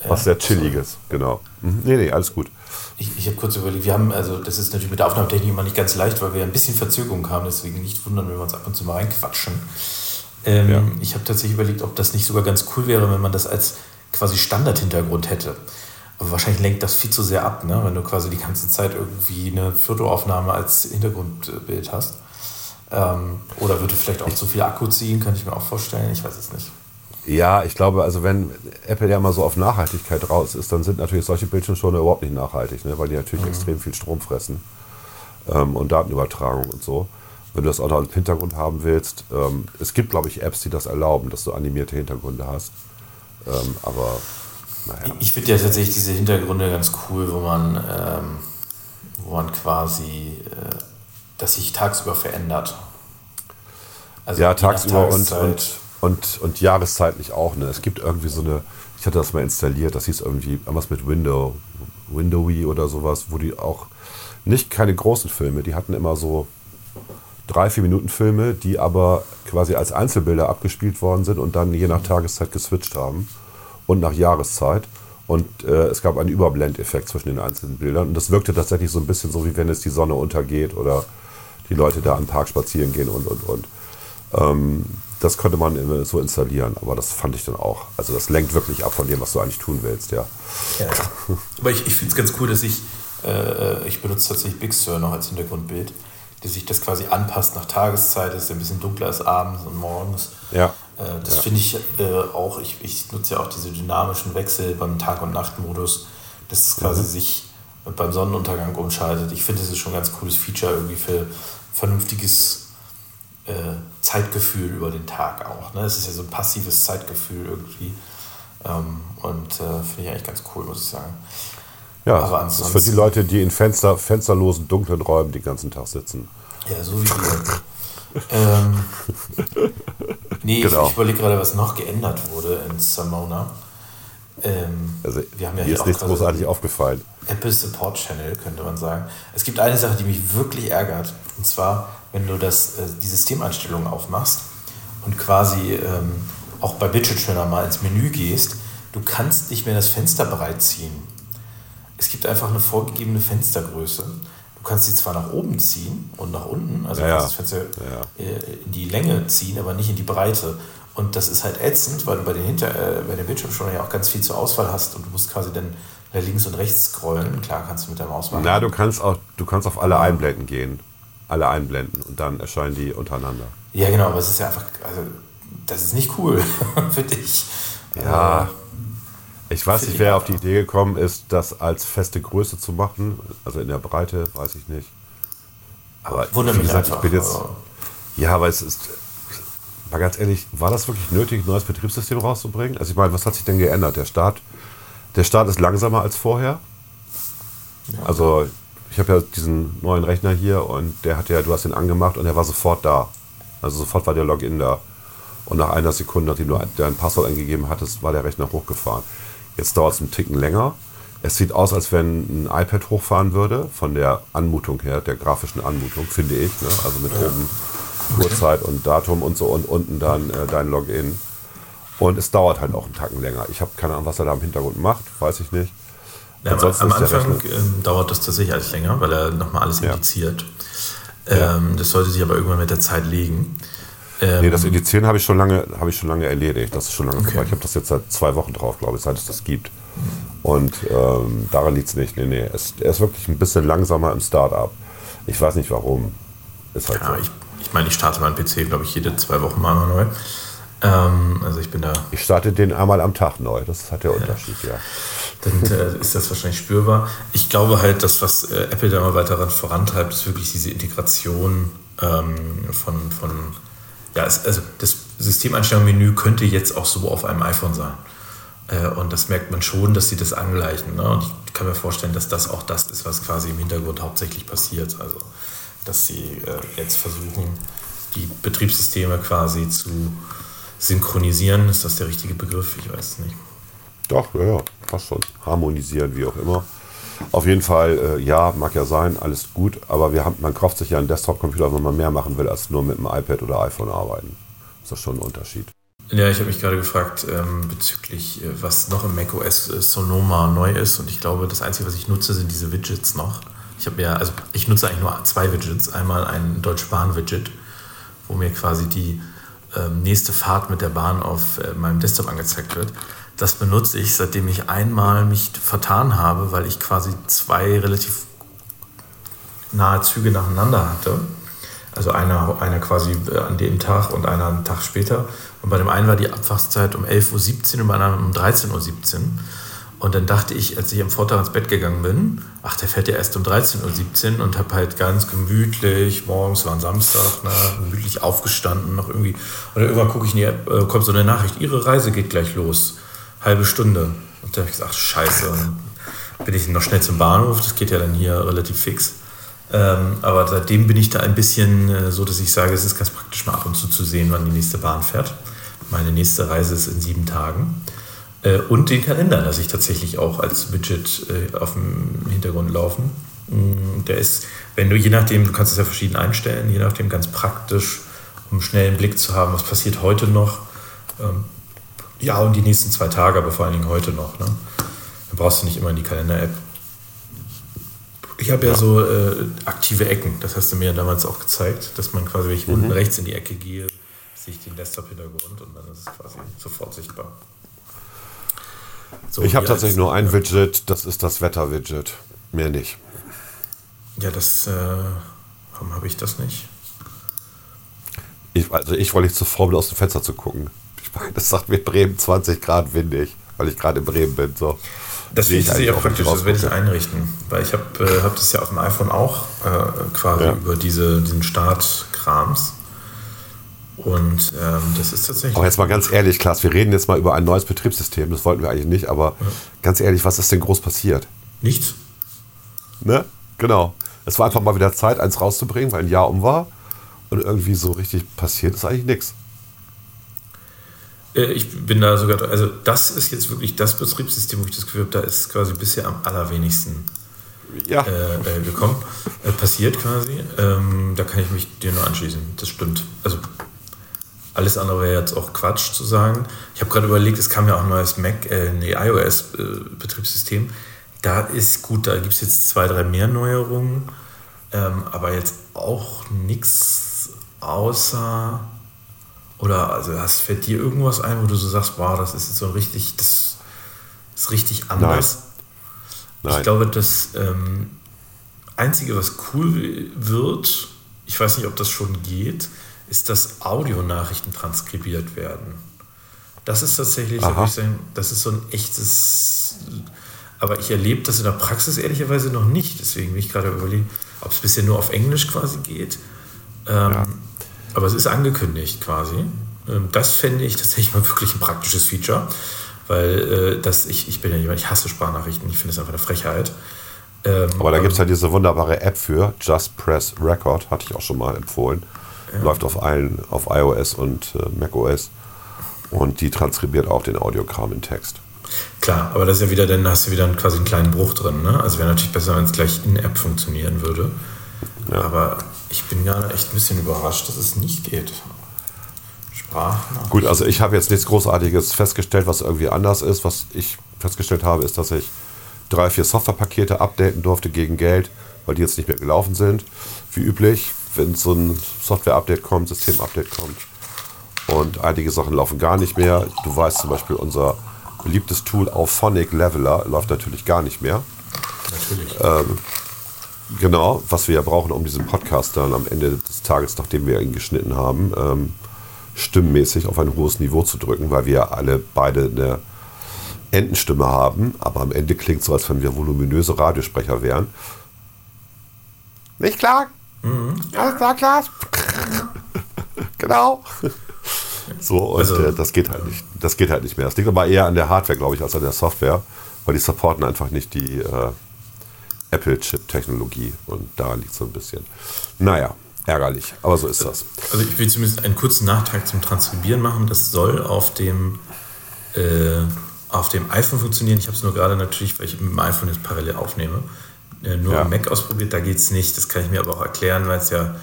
[SPEAKER 3] Was
[SPEAKER 2] ja,
[SPEAKER 3] sehr chilliges, genau. Mhm. Nee, nee, alles gut.
[SPEAKER 2] Ich, ich habe kurz überlegt, wir haben, also das ist natürlich mit der Aufnahmetechnik immer nicht ganz leicht, weil wir ein bisschen Verzögerung haben, deswegen nicht wundern, wenn wir uns ab und zu mal reinquatschen. Ähm,
[SPEAKER 3] Ja.
[SPEAKER 2] Ich habe tatsächlich überlegt, ob das nicht sogar ganz cool wäre, wenn man das als quasi Standardhintergrund hätte. Aber wahrscheinlich lenkt das viel zu sehr ab, ne? wenn du quasi die ganze Zeit irgendwie eine Fotoaufnahme als Hintergrundbild hast. Ähm, oder würde vielleicht auch zu viel Akku ziehen, kann ich mir auch vorstellen. Ich weiß es nicht.
[SPEAKER 3] Ja, ich glaube, also wenn Apple ja mal so auf Nachhaltigkeit raus ist, dann sind natürlich solche Bildschirmschoner überhaupt nicht nachhaltig, ne? weil die natürlich mhm. extrem viel Strom fressen ähm, und Datenübertragung und so. Wenn du das auch noch im Hintergrund haben willst, ähm, es gibt, glaube ich, Apps, die das erlauben, dass du animierte Hintergründe hast. Ähm, aber naja.
[SPEAKER 2] Ich finde ja tatsächlich diese Hintergründe ganz cool, wo man, ähm, wo man quasi, äh, das sich tagsüber verändert.
[SPEAKER 3] Also ja, tagsüber und, und und, und jahreszeitlich auch. Ne? Es gibt irgendwie so eine, ich hatte das mal installiert, das hieß irgendwie irgendwas mit Window, Windowy oder sowas, wo die auch nicht keine großen Filme, die hatten immer so drei, vier Minuten Filme, die aber quasi als Einzelbilder abgespielt worden sind und dann je nach Tageszeit geswitcht haben und nach Jahreszeit. Und äh, es gab einen Überblendeffekt zwischen den einzelnen Bildern. Und das wirkte tatsächlich so ein bisschen so, wie wenn jetzt die Sonne untergeht oder die Leute da am Park spazieren gehen und, und, und. Ähm, das konnte man so installieren, aber das fand ich dann auch. Also das lenkt wirklich ab von dem, was du eigentlich tun willst, ja.
[SPEAKER 2] ja. Aber ich, ich finde es ganz cool, dass ich, äh, ich benutze tatsächlich Big Sur noch als Hintergrundbild, dass sich das quasi anpasst nach Tageszeit, dass es ein bisschen dunkler ist abends und morgens.
[SPEAKER 3] Ja.
[SPEAKER 2] Äh, das ja. finde ich äh, auch, ich, ich nutze ja auch diese dynamischen Wechsel beim Tag- und Nachtmodus, dass es quasi mhm. sich beim Sonnenuntergang umschaltet. Ich finde, das ist schon ein ganz cooles Feature irgendwie für vernünftiges äh, Zeitgefühl über den Tag auch. Ne? Es ist ja so ein passives Zeitgefühl irgendwie. Ähm, und äh, finde ich eigentlich ganz cool, muss ich sagen.
[SPEAKER 3] Ja, Aber das ist für die Leute, die in Fenster, fensterlosen, dunklen Räumen den ganzen Tag sitzen.
[SPEAKER 2] Ja, so wie wir. ähm, nee, genau. ich, ich überlege gerade, was noch geändert wurde in Samona.
[SPEAKER 3] Ähm, also, wir haben ja hier ist nichts großartig aufgefallen.
[SPEAKER 2] Apple Support Channel, könnte man sagen. Es gibt eine Sache, die mich wirklich ärgert. Und zwar, wenn du das, äh, die Systemeinstellungen aufmachst und quasi ähm, auch bei Widget Trainer mal ins Menü gehst, du kannst nicht mehr das Fenster bereit ziehen. Es gibt einfach eine vorgegebene Fenstergröße. Du kannst sie zwar nach oben ziehen und nach unten, also ja, kannst das Fenster ja. Äh, in die Länge ziehen, aber nicht in die Breite. Und das ist halt ätzend, weil du bei den, Hinter äh, bei den Bildschirmschoner ja auch ganz viel zur Auswahl hast und du musst quasi dann links und rechts scrollen. Klar kannst du mit der Maus machen.
[SPEAKER 3] Na, du kannst auch, du kannst auf alle Einblenden gehen. Alle einblenden und dann erscheinen die untereinander.
[SPEAKER 2] Ja, genau, aber es ist ja einfach, also das ist nicht cool, [laughs] finde ich.
[SPEAKER 3] Ja. Ich weiß nicht, wer auf die Idee gekommen ist, das als feste Größe zu machen. Also in der Breite, weiß ich nicht.
[SPEAKER 2] Aber Wundert mich gesagt, einfach. Ich bin jetzt,
[SPEAKER 3] ja, aber es ist, mal ganz ehrlich, war das wirklich nötig, ein neues Betriebssystem rauszubringen? Also ich meine, was hat sich denn geändert? Der Start, der Start ist langsamer als vorher. Also ich habe ja diesen neuen Rechner hier und der hat ja, du hast ihn angemacht und er war sofort da. Also sofort war der Login da. Und nach einer Sekunde, nachdem du dein Passwort eingegeben hattest, war der Rechner hochgefahren. Jetzt dauert es einen Ticken länger. Es sieht aus, als wenn ein iPad hochfahren würde, von der Anmutung her, der grafischen Anmutung, finde ich. Ne? Also mit oben okay. Uhrzeit und Datum und so und unten dann äh, dein Login. Und es dauert halt auch einen Tacken länger. Ich habe keine Ahnung, was er da im Hintergrund macht, weiß ich nicht.
[SPEAKER 2] Ja, am Anfang äh, dauert das tatsächlich alles länger, weil er nochmal alles ja. indiziert. Ähm, das sollte sich aber irgendwann mit der Zeit legen.
[SPEAKER 3] Ähm, nee, das Indizieren habe ich, schon lange, hab ich schon lange erledigt. Das ist schon lange okay. vorbei. Ich habe das jetzt seit zwei Wochen drauf, glaube ich, seit es das gibt. Und ähm, daran liegt es nicht. Nee, nee. Es, er ist wirklich ein bisschen langsamer im Startup. Ich weiß nicht warum.
[SPEAKER 2] Ist halt ja, so. ich, ich meine, ich starte meinen PC, glaube ich, jede zwei Wochen mal neu. Ähm, also ich bin da.
[SPEAKER 3] Ich starte den einmal am Tag neu. Das hat der Unterschied, ja.
[SPEAKER 2] Dann äh, ist das wahrscheinlich spürbar. Ich glaube halt, dass was äh, Apple da mal weiter vorantreibt, ist wirklich diese Integration ähm, von, von ja, es, also das Systemeinstellungsmenü könnte jetzt auch so auf einem iPhone sein. Äh, und das merkt man schon, dass sie das angleichen. Ne? Und ich kann mir vorstellen, dass das auch das ist, was quasi im Hintergrund hauptsächlich passiert. Also, dass sie äh, jetzt versuchen, die Betriebssysteme quasi zu synchronisieren. Ist das der richtige Begriff? Ich weiß es nicht.
[SPEAKER 3] Doch, ja, ja, passt schon. Harmonisieren, wie auch immer. Auf jeden Fall, äh, ja, mag ja sein, alles gut, aber wir haben, man kauft sich ja einen Desktop-Computer, wenn man mehr machen will, als nur mit einem iPad oder iPhone arbeiten. Ist das schon ein Unterschied.
[SPEAKER 2] Ja, ich habe mich gerade gefragt ähm, bezüglich, äh, was noch im macOS äh, Sonoma neu ist. Und ich glaube, das Einzige, was ich nutze, sind diese Widgets noch. Ich habe ja, also ich nutze eigentlich nur zwei Widgets. Einmal ein Deutsche Bahn-Widget, wo mir quasi die ähm, nächste Fahrt mit der Bahn auf äh, meinem Desktop angezeigt wird. Das benutze ich, seitdem ich einmal mich vertan habe, weil ich quasi zwei relativ nahe Züge nacheinander hatte. Also einer, einer quasi äh, an dem Tag und einer einen Tag später. Und bei dem einen war die Abfahrzeit um 11.17 Uhr und bei einem um 13.17 Uhr. Und dann dachte ich, als ich am Vortag ins Bett gegangen bin, ach, der fährt ja erst um 13.17 Uhr und habe halt ganz gemütlich, morgens war ein Samstag, ne, gemütlich aufgestanden, noch irgendwie. Und irgendwann gucke ich in die App, äh, kommt so eine Nachricht, Ihre Reise geht gleich los. Halbe Stunde. Und da habe ich gesagt, scheiße. Und bin ich noch schnell zum Bahnhof, das geht ja dann hier relativ fix. Ähm, aber seitdem bin ich da ein bisschen äh, so, dass ich sage, es ist ganz praktisch mal ab und zu zu sehen, wann die nächste Bahn fährt. Meine nächste Reise ist in sieben Tagen. Äh, und den Kalender lasse ich tatsächlich auch als Widget äh, auf dem Hintergrund laufen. Mm, der ist, wenn du je nachdem, du kannst es ja verschieden einstellen, je nachdem ganz praktisch, um schnell einen Blick zu haben, was passiert heute noch. Ähm, ja, und die nächsten zwei Tage, aber vor allen Dingen heute noch. Ne? Dann brauchst du nicht immer in die Kalender-App. Ich habe ja, ja, so äh, aktive Ecken, das hast du mir ja damals auch gezeigt, dass man quasi, wenn ich mhm. unten rechts in die Ecke gehe, sehe ich den Desktop-Hintergrund und dann ist es quasi sofort sichtbar.
[SPEAKER 3] So, ich habe tatsächlich nur ein Widget, das ist das Wetter-Widget. Mehr nicht.
[SPEAKER 2] Ja, das. Äh, warum habe ich das nicht?
[SPEAKER 3] Ich, also ich wollte nicht zu Formel aus dem Fenster zu gucken. Ich meine, das sagt mir Bremen 20 Grad windig, weil ich gerade in Bremen bin. So.
[SPEAKER 2] Das finde ich sehr praktisch, das werde ich einrichten. Weil ich habe äh, hab das ja auf dem iPhone auch äh, quasi ja. über diese, diesen Startkrams. Und ähm, das ist tatsächlich.
[SPEAKER 3] Aber jetzt mal ganz ehrlich, Klaas, wir reden jetzt mal über ein neues Betriebssystem. Das wollten wir eigentlich nicht, aber ja. ganz ehrlich, was ist denn groß passiert?
[SPEAKER 2] Nichts.
[SPEAKER 3] Ne? Genau. Es war einfach mal wieder Zeit, eins rauszubringen, weil ein Jahr um war. Und irgendwie so richtig passiert ist eigentlich nichts.
[SPEAKER 2] Äh, ich bin da sogar, also das ist jetzt wirklich das Betriebssystem, wo ich das Gefühl habe, da ist quasi bisher am allerwenigsten ja. äh, äh, gekommen, äh, passiert quasi. Ähm, da kann ich mich dir nur anschließen, das stimmt. Also alles andere wäre jetzt auch Quatsch zu sagen. Ich habe gerade überlegt, es kam ja auch ein neues Mac, äh, nee, iOS-Betriebssystem. Äh, da ist gut, da gibt es jetzt zwei, drei mehr Neuerungen, ähm, aber jetzt auch nichts außer oder also hast, fällt dir irgendwas ein, wo du so sagst, wow, das ist jetzt so richtig, das ist richtig anders. Nein. Nein. Ich glaube, das ähm, Einzige, was cool wird, ich weiß nicht, ob das schon geht, ist, dass Audionachrichten transkribiert werden. Das ist tatsächlich, so sagen, das ist so ein echtes. Aber ich erlebe das in der Praxis ehrlicherweise noch nicht. Deswegen bin ich gerade überlegen, ob es bisher nur auf Englisch quasi geht. Ähm, ja. Aber es ist angekündigt quasi. Ähm, das fände ich tatsächlich mal wirklich ein praktisches Feature. Weil äh, das, ich, ich bin ja jemand, ich hasse Sprachnachrichten, ich finde es einfach eine Frechheit.
[SPEAKER 3] Ähm, aber da gibt es ja diese wunderbare App für, Just Press Record, hatte ich auch schon mal empfohlen. Ja. Läuft auf allen, auf iOS und äh, macOS. Und die transkribiert auch den Audiokram in Text.
[SPEAKER 2] Klar, aber das ist ja wieder, dann hast du wieder quasi einen kleinen Bruch drin. Ne? Also wäre natürlich besser, wenn es gleich in App funktionieren würde. Ja. Aber ich bin gerade echt ein bisschen überrascht, dass es nicht geht.
[SPEAKER 3] Sprachnachricht. Gut, also ich habe jetzt nichts Großartiges festgestellt, was irgendwie anders ist. Was ich festgestellt habe, ist, dass ich drei, vier Softwarepakete updaten durfte gegen Geld, weil die jetzt nicht mehr gelaufen sind. Wie üblich wenn so ein Software-Update kommt, System-Update kommt. Und einige Sachen laufen gar nicht mehr. Du weißt zum Beispiel, unser beliebtes Tool Auphonic Leveler läuft natürlich gar nicht mehr. Natürlich. Ähm, genau, was wir ja brauchen, um diesen Podcast dann am Ende des Tages, nachdem wir ihn geschnitten haben, ähm, stimmmäßig auf ein hohes Niveau zu drücken, weil wir alle beide eine Entenstimme haben, aber am Ende klingt es so, als wenn wir voluminöse Radiosprecher wären. Nicht klar? Mhm. Alles klar, Klaas? [laughs] genau. So, und also, äh, das geht halt nicht. Das geht halt nicht mehr. Das liegt aber eher an der Hardware, glaube ich, als an der Software, weil die supporten einfach nicht die äh, Apple-Chip-Technologie und da liegt so ein bisschen. Naja, ärgerlich, aber so ist das.
[SPEAKER 2] Also ich will zumindest einen kurzen Nachtrag zum Transkribieren machen. Das soll auf dem, äh, auf dem iPhone funktionieren. Ich habe es nur gerade natürlich, weil ich mit dem iPhone jetzt parallel aufnehme, äh, nur ja. Mac ausprobiert, da geht es nicht. Das kann ich mir aber auch erklären, weil es ja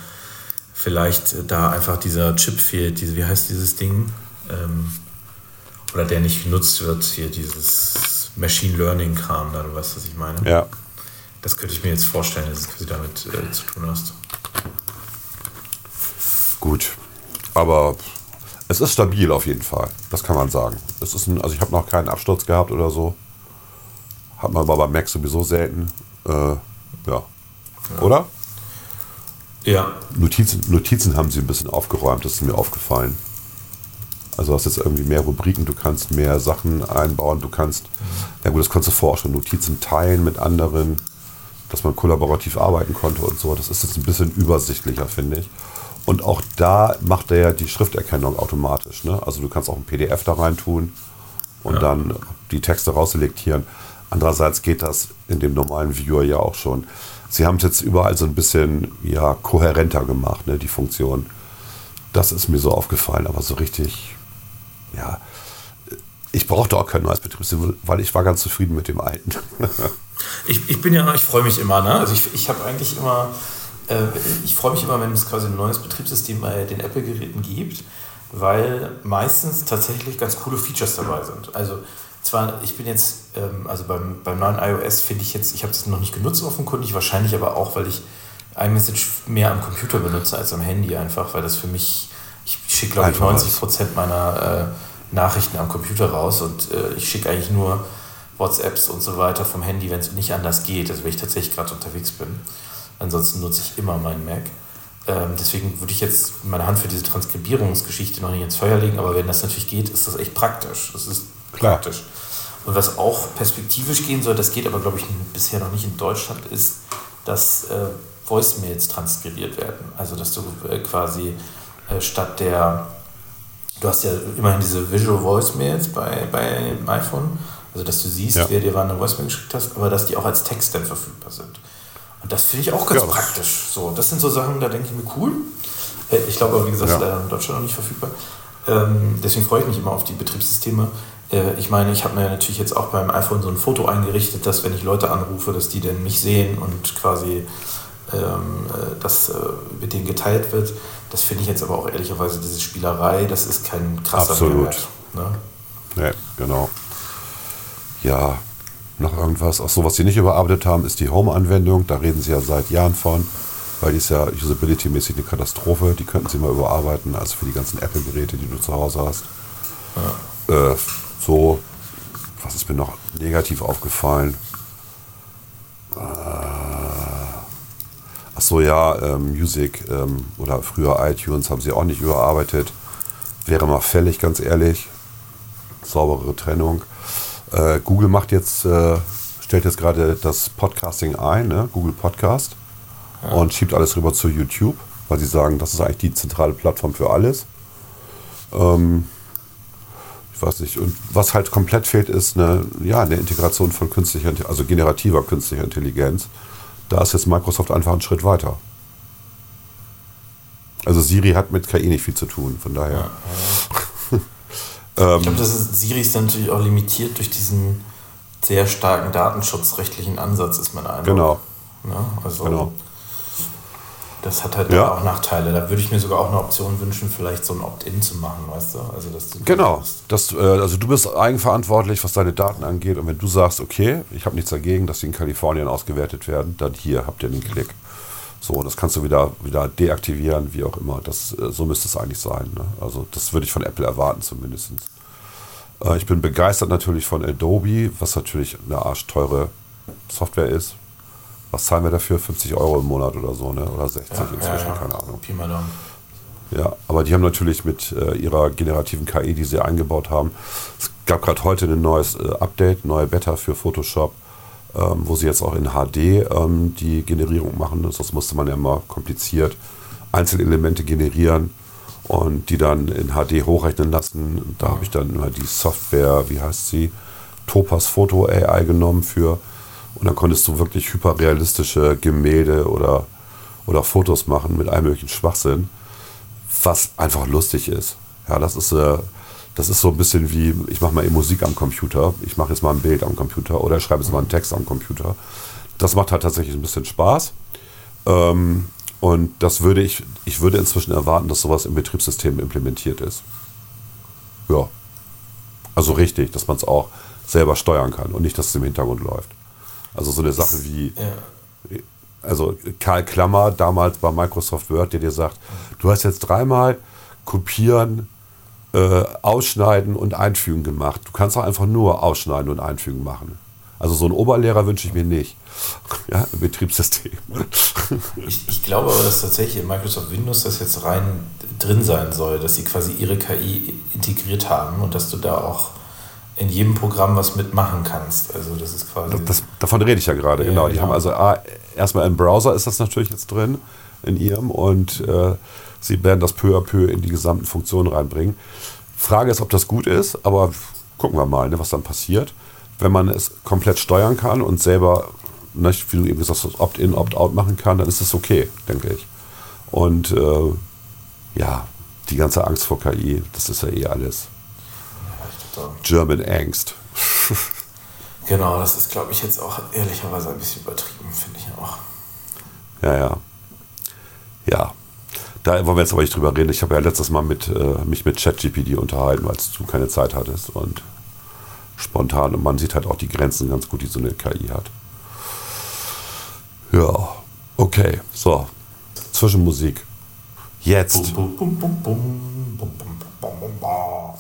[SPEAKER 2] vielleicht da einfach dieser Chip fehlt. Diese, wie heißt dieses Ding? Ähm, oder der nicht genutzt wird, hier dieses Machine Learning-Kram, da du weißt, was ich meine.
[SPEAKER 3] Ja.
[SPEAKER 2] Das könnte ich mir jetzt vorstellen, dass es quasi damit äh, zu tun hast.
[SPEAKER 3] Gut. Aber es ist stabil auf jeden Fall. Das kann man sagen. Es ist ein, also ich habe noch keinen Absturz gehabt oder so. Hat man aber bei Mac sowieso selten. Äh, ja. ja. Oder?
[SPEAKER 2] Ja.
[SPEAKER 3] Notizen, Notizen haben sie ein bisschen aufgeräumt, das ist mir aufgefallen. Also du hast jetzt irgendwie mehr Rubriken, du kannst mehr Sachen einbauen, du kannst, ja gut, das konntest du vorher auch schon Notizen teilen mit anderen, dass man kollaborativ arbeiten konnte und so. Das ist jetzt ein bisschen übersichtlicher, finde ich. Und auch da macht er ja die Schrifterkennung automatisch. Ne? Also du kannst auch ein PDF da rein tun und
[SPEAKER 2] Ja.
[SPEAKER 3] dann die Texte rausselektieren. Andererseits geht das in dem normalen Viewer ja auch schon. Sie haben es jetzt überall so ein bisschen ja, kohärenter gemacht, ne, die Funktion. Das ist mir so aufgefallen, aber so richtig, ja, ich brauchte auch kein neues Betriebssystem, weil ich war ganz zufrieden mit dem alten. [laughs]
[SPEAKER 2] Ich, ich bin ja, ich freue mich immer, ne? Also ich, ich habe eigentlich immer, äh, ich freue mich immer, wenn es quasi ein neues Betriebssystem bei den Apple-Geräten gibt, weil meistens tatsächlich ganz coole Features dabei sind. Also zwar, ich bin jetzt, ähm, also beim, beim neuen iOS finde ich jetzt, ich habe das noch nicht genutzt offenkundig, wahrscheinlich aber auch, weil ich iMessage mehr am Computer benutze als am Handy einfach, weil das für mich, ich schicke glaube ich
[SPEAKER 3] Einfacher
[SPEAKER 2] 90
[SPEAKER 3] ist.
[SPEAKER 2] Prozent meiner äh, Nachrichten am Computer raus und äh, ich schicke eigentlich nur WhatsApps und so weiter vom Handy, wenn es nicht anders geht, also wenn ich tatsächlich gerade unterwegs bin. Ansonsten nutze ich immer meinen Mac. Ähm, deswegen würde ich jetzt meine Hand für diese Transkribierungsgeschichte noch nicht ins Feuer legen, aber wenn das natürlich geht, ist das echt praktisch. Das ist
[SPEAKER 3] Klar.
[SPEAKER 2] praktisch. Und was auch perspektivisch gehen soll, das geht aber, glaube ich, bisher noch nicht in Deutschland, ist, dass äh, Voicemails transkribiert werden. Also, dass du äh, quasi äh, statt der, du hast ja immerhin diese Visual Voicemails bei, bei iPhone, also dass du siehst,
[SPEAKER 3] Ja.
[SPEAKER 2] wer dir wann eine Voicemail geschickt hast, aber dass die auch als Text dann verfügbar sind. Und das finde ich auch ganz
[SPEAKER 3] Ja,
[SPEAKER 2] praktisch. So, das sind so Sachen, da denke ich mir cool. Äh, Ich glaube aber, wie gesagt,
[SPEAKER 3] Ja.
[SPEAKER 2] leider in Deutschland noch nicht verfügbar. Ähm, deswegen freue ich mich immer auf die Betriebssysteme. Äh, ich meine, ich habe mir natürlich jetzt auch beim iPhone so ein Foto eingerichtet, dass wenn ich Leute anrufe, dass die dann mich sehen und quasi ähm, äh, das äh, mit denen geteilt wird. Das finde ich jetzt aber auch ehrlicherweise diese Spielerei, das ist kein krasser
[SPEAKER 3] Absolut.
[SPEAKER 2] Mehrwert. Ne?
[SPEAKER 3] Ja, genau. Ja, noch irgendwas. Auch so, was sie nicht überarbeitet haben, ist die Home-Anwendung. Da reden sie ja seit Jahren von, weil die ist ja usability-mäßig eine Katastrophe. Die könnten sie mal überarbeiten, also für die ganzen Apple-Geräte, die du zu Hause hast. Äh, so, was ist mir noch negativ aufgefallen? Ach so, ja, ähm, Music ähm, oder früher iTunes haben sie auch nicht überarbeitet. Wäre mal fällig, ganz ehrlich. Sauberere Trennung. Äh, Google macht jetzt, äh, stellt jetzt gerade das Podcasting ein, ne? Google Podcast, und schiebt alles rüber zu YouTube, weil sie sagen, das ist eigentlich die zentrale Plattform für alles. Ähm, ich weiß nicht. Und was halt komplett fehlt, ist eine, ja, eine Integration von künstlicher, also generativer künstlicher Intelligenz. Da ist jetzt Microsoft einfach einen Schritt weiter. Also Siri hat mit KI nicht viel zu tun, von daher. [laughs]
[SPEAKER 2] Ich glaube, das ist, Siri ist dann natürlich auch limitiert durch diesen sehr starken datenschutzrechtlichen Ansatz, ist mein Eindruck.
[SPEAKER 3] Genau.
[SPEAKER 2] Ne? Also
[SPEAKER 3] Genau.
[SPEAKER 2] Das hat halt
[SPEAKER 3] Ja.
[SPEAKER 2] auch Nachteile. Da würde ich mir sogar auch eine Option wünschen, vielleicht so ein Opt-in zu machen, weißt du? Also, dass du
[SPEAKER 3] Genau. Das, äh, also du bist eigenverantwortlich, was deine Daten angeht. Und wenn du sagst, okay, ich habe nichts dagegen, dass die in Kalifornien ausgewertet werden, dann hier habt ihr den Klick. So, und das kannst du wieder, wieder deaktivieren, wie auch immer. Das, äh, so müsste es eigentlich sein. Ne? Also das würde ich von Apple erwarten zumindest. Äh, ich bin begeistert natürlich von Adobe, was natürlich eine arschteure Software ist. Was zahlen wir dafür? 50 Euro im Monat oder so, ne? Oder 60 inzwischen, keine Ahnung.
[SPEAKER 2] Pi mal Daumen.
[SPEAKER 3] Ja, aber die haben natürlich mit äh, ihrer generativen KI, die sie eingebaut haben, es gab gerade heute ein neues äh, Update, neue Beta für Photoshop, ähm, wo sie jetzt auch in HD ähm, die Generierung machen. Das musste man ja immer kompliziert Einzelelemente generieren und die dann in HD hochrechnen lassen. Da habe ich dann immer die Software, wie heißt sie, Topaz Photo AI genommen für. Und dann konntest du wirklich hyperrealistische Gemälde oder, oder Fotos machen mit allem möglichen Schwachsinn was einfach lustig ist. Ja, das ist, äh, das ist so ein bisschen wie, ich mache mal eben Musik am Computer, ich mache jetzt mal ein Bild am Computer oder ich schreibe jetzt mal einen Text am Computer. Das macht halt tatsächlich ein bisschen Spaß. Ähm, und das würde ich, ich würde inzwischen erwarten, dass sowas im Betriebssystem implementiert ist. Ja. Also richtig, dass man es auch selber steuern kann und nicht, dass es im Hintergrund läuft. Also so eine Sache wie,
[SPEAKER 2] Ja.
[SPEAKER 3] also Karl Klammer damals bei Microsoft Word, der dir sagt, du hast jetzt dreimal kopieren, äh, ausschneiden und einfügen gemacht. Du kannst auch einfach nur ausschneiden und einfügen machen. Also so einen Oberlehrer wünsche ich mir nicht. [laughs] Ja, im Betriebssystem.
[SPEAKER 2] Ich, ich glaube aber, dass tatsächlich in Microsoft Windows das jetzt rein drin sein soll, dass sie quasi ihre KI integriert haben und dass du da auch in jedem Programm was mitmachen kannst. Also das ist quasi.
[SPEAKER 3] Das, davon rede ich ja gerade,
[SPEAKER 2] Ja,
[SPEAKER 3] genau. Die
[SPEAKER 2] genau.
[SPEAKER 3] haben also A, erstmal im Browser ist das natürlich jetzt drin, in ihrem, und äh, sie werden das peu à peu in die gesamten Funktionen reinbringen. Frage ist, ob das gut ist, aber gucken wir mal, ne, was dann passiert. Wenn man es komplett steuern kann und selber, ne, wie du eben gesagt hast, Opt-in, Opt-out machen kann, dann ist es okay, denke ich. Und äh, ja, die ganze Angst vor KI, das ist ja eh alles da. German Angst.
[SPEAKER 2] genau, das ist, glaube ich, jetzt auch ehrlicherweise ein bisschen übertrieben, finde ich auch.
[SPEAKER 3] Ja, ja. Ja. Da wollen wir jetzt aber nicht drüber reden. Ich habe ja letztes Mal mit, äh, mich mit ChatGPD unterhalten, als du keine Zeit hattest. Und spontan. Und man sieht halt auch die Grenzen ganz gut, die so eine KI hat. Ja, okay. So, Zwischenmusik. Jetzt.
[SPEAKER 2] Bum, bum, bum, bum, bum, bum, Bum, bum, bum,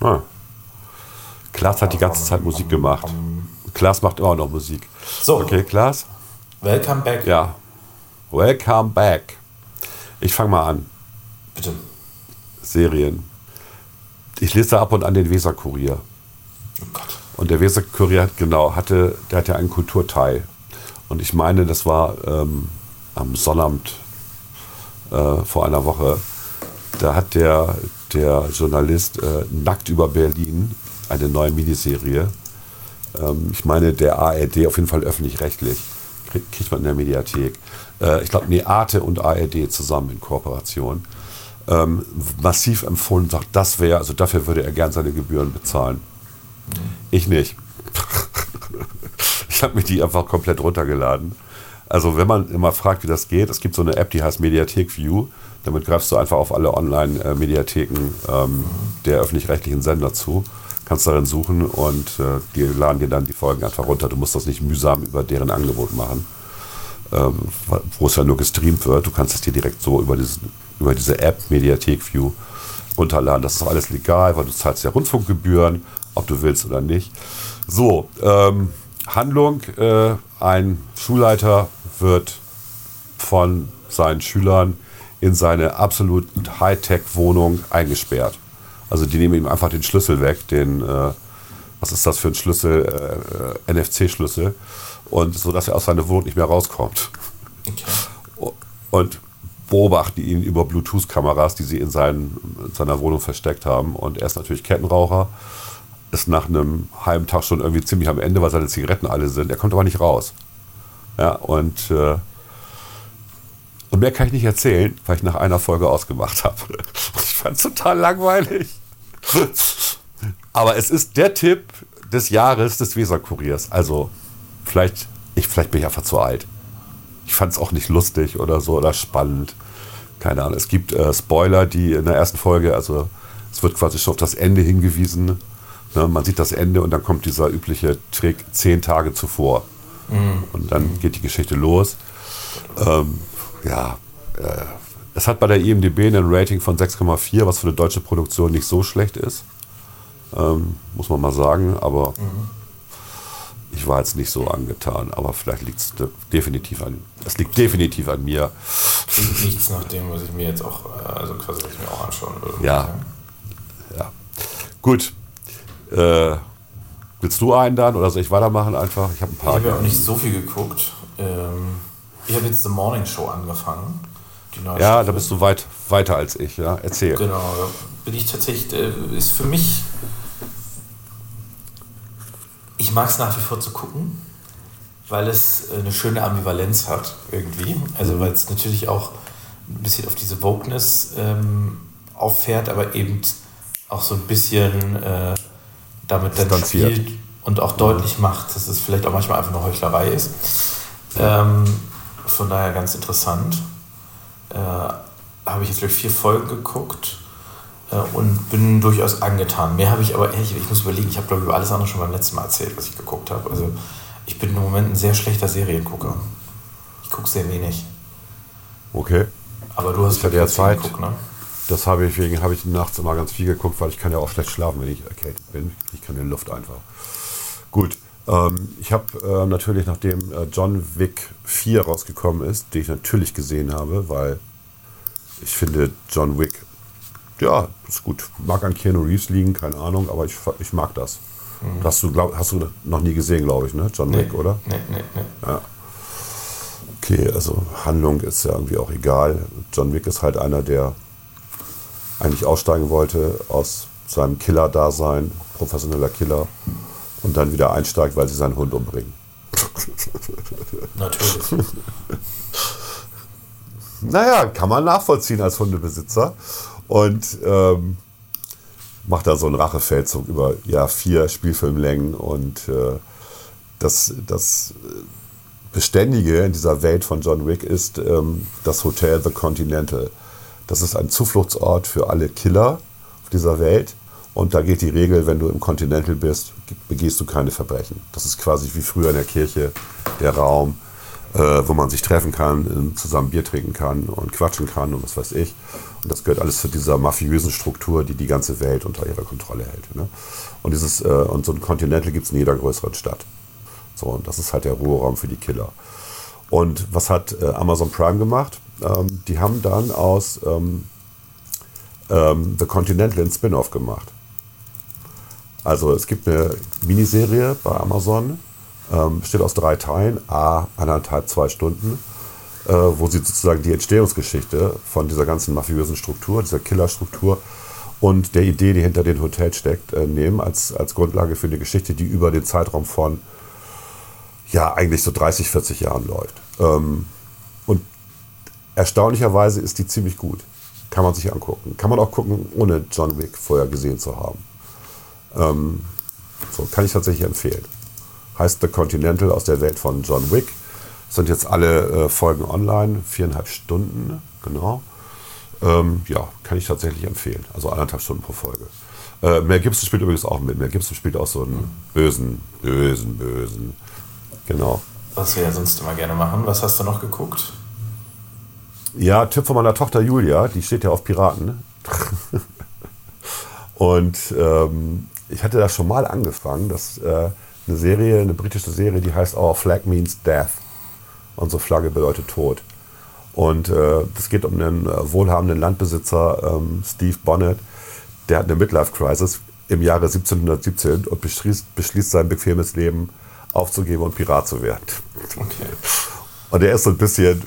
[SPEAKER 3] Ah. Klaas hat die ganze Zeit Musik gemacht. Klaas macht immer noch Musik.
[SPEAKER 2] So.
[SPEAKER 3] Okay, Klaas?
[SPEAKER 2] Welcome back.
[SPEAKER 3] Ja. Welcome back. Ich fange mal an.
[SPEAKER 2] Bitte.
[SPEAKER 3] Serien. Ich lese ab und an den Weser-Kurier.
[SPEAKER 2] Oh Gott.
[SPEAKER 3] Und der Weser-Kurier hat genau, hatte, der hat ja einen Kulturteil. Und ich meine, das war ähm, am Sonnabend äh, vor einer Woche. Da hat der, der Journalist äh, Nackt über Berlin, eine neue Miniserie. Ähm, ich meine, der ARD, auf jeden Fall öffentlich-rechtlich, kriegt, kriegt man in der Mediathek. Äh, ich glaube, nee, Arte und ARD zusammen in Kooperation. Ähm, massiv empfohlen, sagt, das wäre, also dafür würde er gern seine Gebühren bezahlen. Ich nicht. [laughs] ich habe mir die einfach komplett runtergeladen. Also wenn man immer fragt, wie das geht, es gibt so eine App, die heißt Mediathek View. Damit greifst du einfach auf alle Online-Mediatheken ähm, der öffentlich-rechtlichen Sender zu. Kannst darin suchen und äh, die laden dir dann die Folgen einfach runter. Du musst das nicht mühsam über deren Angebot machen, ähm, wo es ja nur gestreamt wird. Du kannst es dir direkt so über, diesen, über diese App Mediathek View runterladen. Das ist auch alles legal, weil du zahlst ja Rundfunkgebühren, ob du willst oder nicht. So, ähm, Handlung, äh, ein Schulleiter wird von seinen Schülern in seine absolut Hightech-Wohnung eingesperrt. Also die nehmen ihm einfach den Schlüssel weg, den, äh, was ist das für ein Schlüssel, äh, äh, NFC-Schlüssel, und so dass er aus seiner Wohnung nicht mehr rauskommt.
[SPEAKER 2] Okay.
[SPEAKER 3] Und beobachten ihn über Bluetooth-Kameras, die sie in, seinen, in seiner Wohnung versteckt haben. Und er ist natürlich Kettenraucher, ist nach einem halben Tag schon irgendwie ziemlich am Ende, weil seine Zigaretten alle sind. Er kommt aber nicht raus. Ja, und, äh, und mehr kann ich nicht erzählen, weil ich nach einer Folge ausgemacht habe. [laughs] Ich fand es total langweilig. Aber es ist der Tipp des Jahres des Weser-Kuriers. Also, vielleicht, ich, vielleicht bin ich einfach zu alt. Ich fand es auch nicht lustig oder so oder spannend. Keine Ahnung. Es gibt äh, Spoiler, die in der ersten Folge, also es wird quasi schon auf das Ende hingewiesen. Ne, man sieht das Ende und dann kommt dieser übliche Trick zehn Tage zuvor. Und dann geht die Geschichte los. Ähm, ja, äh, es hat bei der IMDB ein Rating von 6,4, was für eine deutsche Produktion nicht so schlecht ist. Ähm, muss man mal sagen, aber ich war jetzt nicht so angetan. Aber vielleicht liegt es definitiv an, es liegt definitiv an mir.
[SPEAKER 2] Klingt nichts nach dem, was ich mir jetzt auch, äh, also quasi, was ich mir auch anschauen würde.
[SPEAKER 3] Ja. Ja. Gut. Äh, willst du einen dann oder soll ich weitermachen einfach? Ich habe ein
[SPEAKER 2] Ich
[SPEAKER 3] paar.
[SPEAKER 2] habe ja auch nicht so viel geguckt. Ähm, ich habe jetzt The Morning Show angefangen.
[SPEAKER 3] Ja,
[SPEAKER 2] Staffel.
[SPEAKER 3] da bist du weit weiter als ich. Ja, erzähl.
[SPEAKER 2] Genau, da bin ich tatsächlich, äh, ist für mich, ich mag es nach wie vor zu gucken, weil es äh, eine schöne Ambivalenz hat irgendwie. Also weil es natürlich auch ein bisschen auf diese Wokeness ähm, auffährt, aber eben auch so ein bisschen äh, damit dann spielt und auch deutlich macht, dass es vielleicht auch manchmal einfach eine Heuchlerei ist. Ähm, von daher ganz interessant. Äh, habe ich jetzt ich vier Folgen geguckt äh, und bin durchaus angetan. Mehr habe ich aber ehrlich, ich muss überlegen, ich habe glaube ich über alles andere schon beim letzten Mal erzählt, was ich geguckt habe. Also ich bin im Moment ein sehr schlechter Seriengucker. Ich gucke sehr wenig.
[SPEAKER 3] Okay.
[SPEAKER 2] Aber du hast
[SPEAKER 3] ja
[SPEAKER 2] viel
[SPEAKER 3] Zeit.
[SPEAKER 2] geguckt, ne?
[SPEAKER 3] Das habe ich, wegen habe ich nachts immer ganz viel geguckt, weil ich kann ja auch schlecht schlafen, wenn ich erkältet bin. Ich kann in Luft einfach. Gut. Ähm, ich habe äh, natürlich, nachdem äh, John Wick 4 rausgekommen ist, den ich natürlich gesehen habe, weil ich finde John Wick, ja, ist gut. Mag an Keanu Reeves liegen, keine Ahnung, aber ich, ich mag das. Hast, du, glaub, hast du noch nie gesehen, glaube ich, ne? John Wick, oder?
[SPEAKER 2] Nee, nee, nee.
[SPEAKER 3] Okay, also Handlung ist ja irgendwie auch egal. John Wick ist halt einer, der eigentlich aussteigen wollte aus seinem Killer-Dasein, professioneller Killer, und dann wieder einsteigt, weil sie seinen Hund umbringen. [laughs]
[SPEAKER 2] Natürlich.
[SPEAKER 3] Naja, kann man nachvollziehen als Hundebesitzer. Und ähm, macht da so einen Rachefeldzug über ja, vier Spielfilmlängen. Und äh, das, das Beständige in dieser Welt von John Wick ist ähm, das Hotel The Continental. Das ist ein Zufluchtsort für alle Killer auf dieser Welt. Und da geht die Regel, wenn du im Continental bist, begehst du keine Verbrechen. Das ist quasi wie früher in der Kirche der Raum, äh, wo man sich treffen kann, äh, zusammen Bier trinken kann und quatschen kann und was weiß ich. Und das gehört alles zu dieser mafiösen Struktur, die die ganze Welt unter ihrer Kontrolle hält. Ne? Und, dieses, äh, und so ein Continental gibt es in jeder größeren Stadt. So, und das ist halt der Ruheraum für die Killer. Und was hat äh, Amazon Prime gemacht? Ähm, die haben dann aus ähm, ähm, The Continental ein Spin-off gemacht. Also es gibt eine Miniserie bei Amazon, ähm, besteht aus drei Teilen, a anderthalb, zwei Stunden, äh, wo sie sozusagen die Entstehungsgeschichte von dieser ganzen mafiösen Struktur, dieser Killerstruktur und der Idee, die hinter den Hotels steckt, äh, nehmen als, als Grundlage für eine Geschichte, die über den Zeitraum von ja eigentlich so 30, 40 Jahren läuft. Ähm, und erstaunlicherweise ist die ziemlich gut. Kann man sich angucken. Kann man auch gucken, ohne John Wick vorher gesehen zu haben. Ähm, so, kann ich tatsächlich empfehlen. Heißt The Continental aus der Welt von John Wick. Sind jetzt alle äh, Folgen online, viereinhalb Stunden, genau. Ähm, ja, kann ich tatsächlich empfehlen. Also anderthalb Stunden pro Folge. Äh, Mel Gibson spielt übrigens auch mit. Mel Gibson spielt auch so einen bösen, bösen, bösen. Genau.
[SPEAKER 2] Was wir ja sonst immer gerne machen. Was hast du noch geguckt?
[SPEAKER 3] Ja, Tipp von meiner Tochter Julia, die steht ja auf Piraten. [laughs] Und ähm, ich hatte da schon mal angefangen, dass äh, eine Serie, eine britische Serie, die heißt Our Flag Means Death. Unsere Flagge bedeutet Tod. Und äh, das geht um einen äh, wohlhabenden Landbesitzer, ähm, Steve Bonnet, der hat eine Midlife-Crisis im Jahre 1717 und beschließt, beschließt sein bequemes Leben aufzugeben und Pirat zu werden.
[SPEAKER 2] Okay.
[SPEAKER 3] Und er ist so ein bisschen,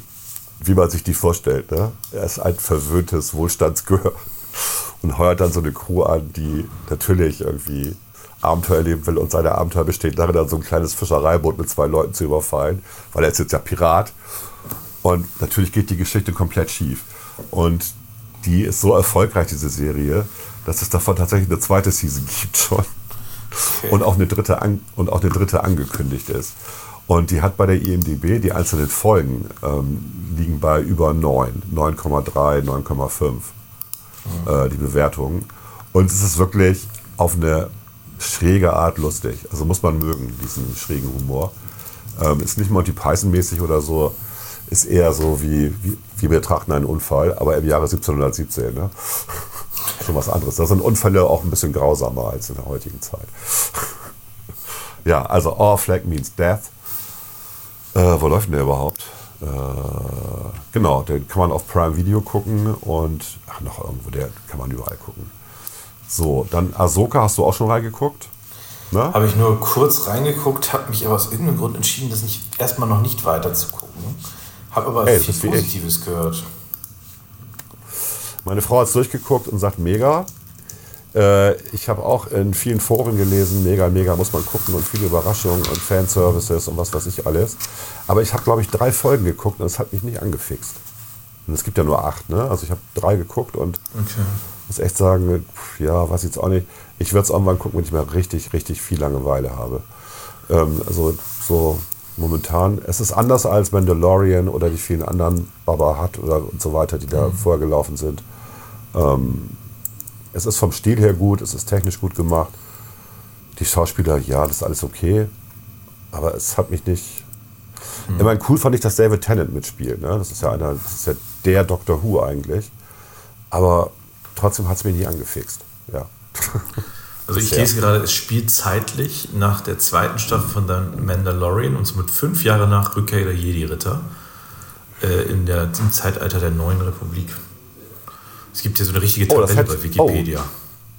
[SPEAKER 3] wie man sich die vorstellt. Ne? Er ist ein verwöhntes Wohlstandsgehör und heuert dann so eine Crew an, die natürlich irgendwie Abenteuer erleben will. Und seine Abenteuer besteht darin, dann so ein kleines Fischereiboot mit zwei Leuten zu überfallen, weil er ist jetzt ja Pirat. Und natürlich geht die Geschichte komplett schief. Und die ist so erfolgreich, diese Serie, dass es davon tatsächlich eine zweite Season gibt schon. Und, auch eine dritte an, und auch eine dritte angekündigt ist. Und die hat bei der IMDB, die einzelnen Folgen ähm, liegen bei über 9, 9,3, 9,5 äh, die Bewertungen. Und es ist wirklich auf eine schräge Art lustig. Also muss man mögen, diesen schrägen Humor. Ähm, ist nicht Monty Python-mäßig oder so, ist eher so wie, wie wir betrachten einen Unfall, aber im Jahre 1717. Ne? [laughs] Schon was anderes. Da sind Unfälle auch ein bisschen grausamer als in der heutigen Zeit. [laughs] ja, also All Flag means Death. Äh, wo läuft denn der überhaupt? Äh, genau, den kann man auf Prime Video gucken und ach, noch irgendwo, der kann man überall gucken. So, dann Ahsoka hast du auch schon reingeguckt? Ne?
[SPEAKER 2] Habe ich nur kurz reingeguckt, habe mich aber aus irgendeinem Grund entschieden, das nicht, erstmal noch nicht weiter zu gucken. Habe aber
[SPEAKER 3] Ey,
[SPEAKER 2] viel. Positives gehört.
[SPEAKER 3] Meine Frau hat es durchgeguckt und sagt mega. Äh, ich habe auch in vielen Foren gelesen, mega, mega, muss man gucken und viele Überraschungen und Fanservices und was weiß ich alles. Aber ich habe, glaube ich, drei Folgen geguckt und es hat mich nicht angefixt. Und es gibt ja nur acht, ne? Also ich habe drei geguckt und
[SPEAKER 2] Okay.
[SPEAKER 3] muss echt sagen, ja, weiß ich jetzt auch nicht. Ich werde es irgendwann gucken, wenn ich mal richtig, richtig viel Langeweile habe. Ähm, also so momentan, es ist anders als Mandalorian oder die vielen anderen Baba Hutt oder und so weiter, die da vorher gelaufen sind. Ähm, es ist vom Stil her gut, es ist technisch gut gemacht. Die Schauspieler, ja, das ist alles okay. Aber es hat mich nicht. Ich meine, cool fand ich, dass David Tennant mitspielt. Ne? Das ist ja einer, das ist ja der Doctor Who eigentlich. Aber trotzdem hat es mich nicht angefixt. Ja. [laughs]
[SPEAKER 2] Also ich lese gerade, es spielt zeitlich nach der zweiten Staffel von The Mandalorian und somit fünf Jahre nach Rückkehr der Jedi-Ritter äh, in der, im Zeitalter der neuen Republik. Es gibt hier so eine richtige
[SPEAKER 3] Oh,
[SPEAKER 2] Tabelle
[SPEAKER 3] hätte-
[SPEAKER 2] bei Wikipedia.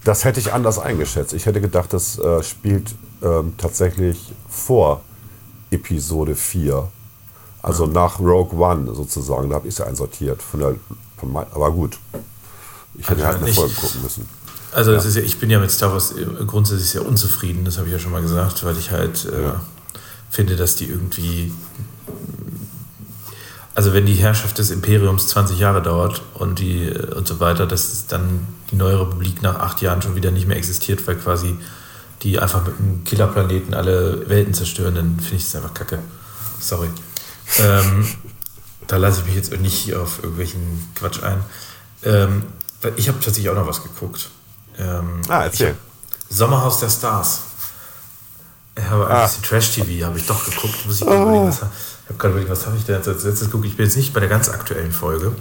[SPEAKER 3] Das hätte ich anders eingeschätzt. Ich hätte gedacht, das äh, spielt ähm, tatsächlich vor Episode 4. Also nach Rogue One sozusagen. Da habe ich es ja einsortiert. Von der, von mein, aber gut. Ich hätte halt eine. Folge gucken müssen.
[SPEAKER 2] Also das ist ja, ich bin ja mit Star Wars äh, grundsätzlich sehr unzufrieden, das habe ich ja schon mal gesagt, weil ich halt äh, finde, dass die irgendwie, also wenn die Herrschaft des Imperiums 20 Jahre dauert und die äh, und so weiter, dass dann die neue Republik nach acht Jahren schon wieder nicht mehr existiert, weil quasi die einfach mit einem Killerplaneten alle Welten zerstören, dann finde ich das einfach kacke. Sorry. [laughs] Ähm, da lasse ich mich jetzt nicht auf irgendwelchen Quatsch ein. Ähm, ich habe tatsächlich auch noch was geguckt. Ähm,
[SPEAKER 3] Ah, erzähl.
[SPEAKER 2] Sommerhaus der Stars. Ich habe ein
[SPEAKER 3] Ah.
[SPEAKER 2] bisschen Trash-TV, habe ich doch geguckt. Muss ich gerade überlegen, was, ich habe gerade überlegt, was habe ich denn jetzt als letztes geguckt? Ich bin jetzt nicht bei der ganz aktuellen Folge,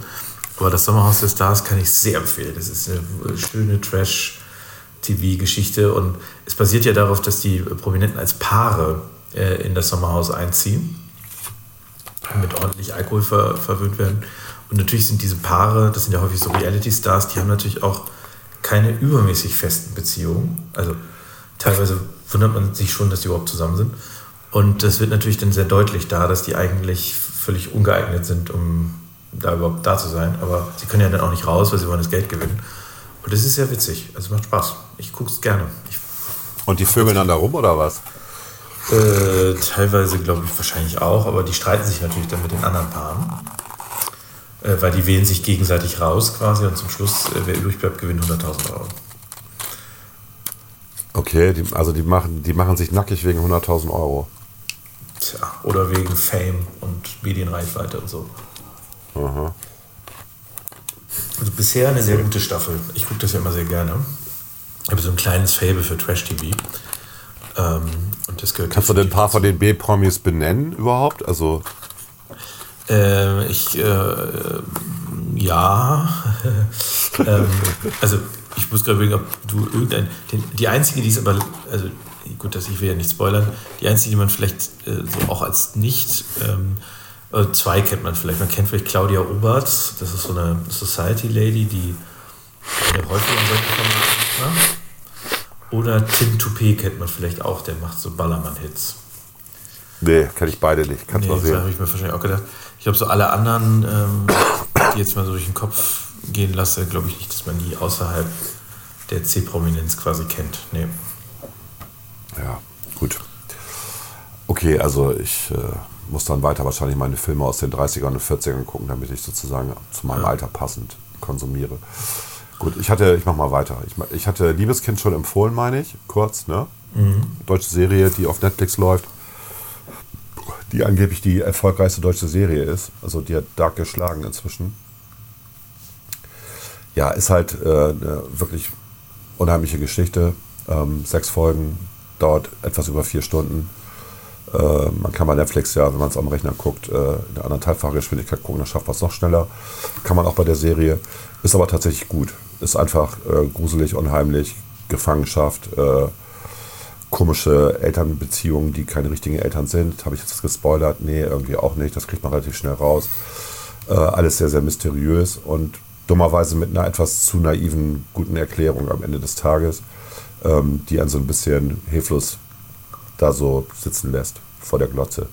[SPEAKER 2] aber das Sommerhaus der Stars kann ich sehr empfehlen. Das ist eine schöne Trash-TV-Geschichte und es basiert ja darauf, dass die Prominenten als Paare äh, in das Sommerhaus einziehen mit ordentlich Alkohol ver verwöhnt werden. Und natürlich sind diese Paare, das sind ja häufig so Reality-Stars, die haben natürlich auch keine übermäßig festen Beziehungen. Also teilweise wundert man sich schon, dass die überhaupt zusammen sind. Und das wird natürlich dann sehr deutlich da, dass die eigentlich völlig ungeeignet sind, um da überhaupt da zu sein. Aber sie können ja dann auch nicht raus, weil sie wollen das Geld gewinnen. Und das ist sehr witzig. Also macht Spaß. Ich gucke es gerne. Ich
[SPEAKER 3] Und die vögeln dann da rum oder was?
[SPEAKER 2] äh, teilweise glaube ich wahrscheinlich auch, aber die streiten sich natürlich dann mit den anderen Paaren. Äh, weil die wählen sich gegenseitig raus quasi und zum Schluss, äh, wer übrig bleibt, gewinnt 100.000 Euro.
[SPEAKER 3] Okay, die, also die machen, die machen sich nackig wegen 100.000 Euro.
[SPEAKER 2] Tja, oder wegen Fame und Medienreichweite und so.
[SPEAKER 3] Aha.
[SPEAKER 2] Also bisher eine sehr gute Staffel. Ich gucke das ja immer sehr gerne. Ich habe so ein kleines Fable für Trash-TV. Ähm, und das gehört
[SPEAKER 3] Kannst du denn ein paar von den B-Promis benennen überhaupt? Also,
[SPEAKER 2] Äh, ich, äh, ja. [laughs] ähm, also, ich muss gerade überlegen, ob du irgendein. Den, die einzige, die ist aber. Also, gut, dass ich will ja nicht spoilern. Die einzige, die man vielleicht äh, so auch als nicht. Ähm, äh, zwei kennt man vielleicht. Man kennt vielleicht Claudia Obert. Das ist so eine Society Lady, die der häufig an solchen Formaten macht. Oder Tim Toupé kennt man vielleicht auch. Der macht so Ballermann-Hits.
[SPEAKER 3] nee, kenne ich beide nicht. Kannst
[SPEAKER 2] Nee,
[SPEAKER 3] mal
[SPEAKER 2] das habe
[SPEAKER 3] sehen.
[SPEAKER 2] ich mir wahrscheinlich auch gedacht. Ich glaube, so alle anderen, ähm, die jetzt mal so durch den Kopf gehen lasse, glaube ich nicht, dass man die außerhalb der C-Prominenz quasi kennt. Nee.
[SPEAKER 3] Ja, gut. Okay, also ich äh, muss dann weiter wahrscheinlich meine Filme aus den 30ern und 40ern gucken, damit ich sozusagen zu meinem Alter passend konsumiere. Gut, ich hatte, ich mach mal weiter. Ich, ich hatte Liebeskind schon empfohlen, meine ich, kurz, ne? Deutsche Serie, die auf Netflix läuft, die angeblich die erfolgreichste deutsche Serie ist. Also die hat Dark geschlagen inzwischen. Ja, ist halt äh, eine wirklich unheimliche Geschichte. Ähm, sechs Folgen, dauert etwas über vier Stunden. Äh, man kann bei Netflix ja, wenn man es am Rechner guckt, äh, in der anderthalbfache Geschwindigkeit gucken, dann schafft man es noch schneller. Kann man auch bei der Serie. Ist aber tatsächlich gut. Ist einfach äh, gruselig, unheimlich, Gefangenschaft, äh, komische Elternbeziehungen, die keine richtigen Eltern sind. Habe ich jetzt gespoilert? Nee, irgendwie auch nicht. Das kriegt man relativ schnell raus. Äh, alles sehr, sehr mysteriös und dummerweise mit einer etwas zu naiven, guten Erklärung am Ende des Tages, ähm, die einen so ein bisschen hilflos da so sitzen lässt vor der Glotze.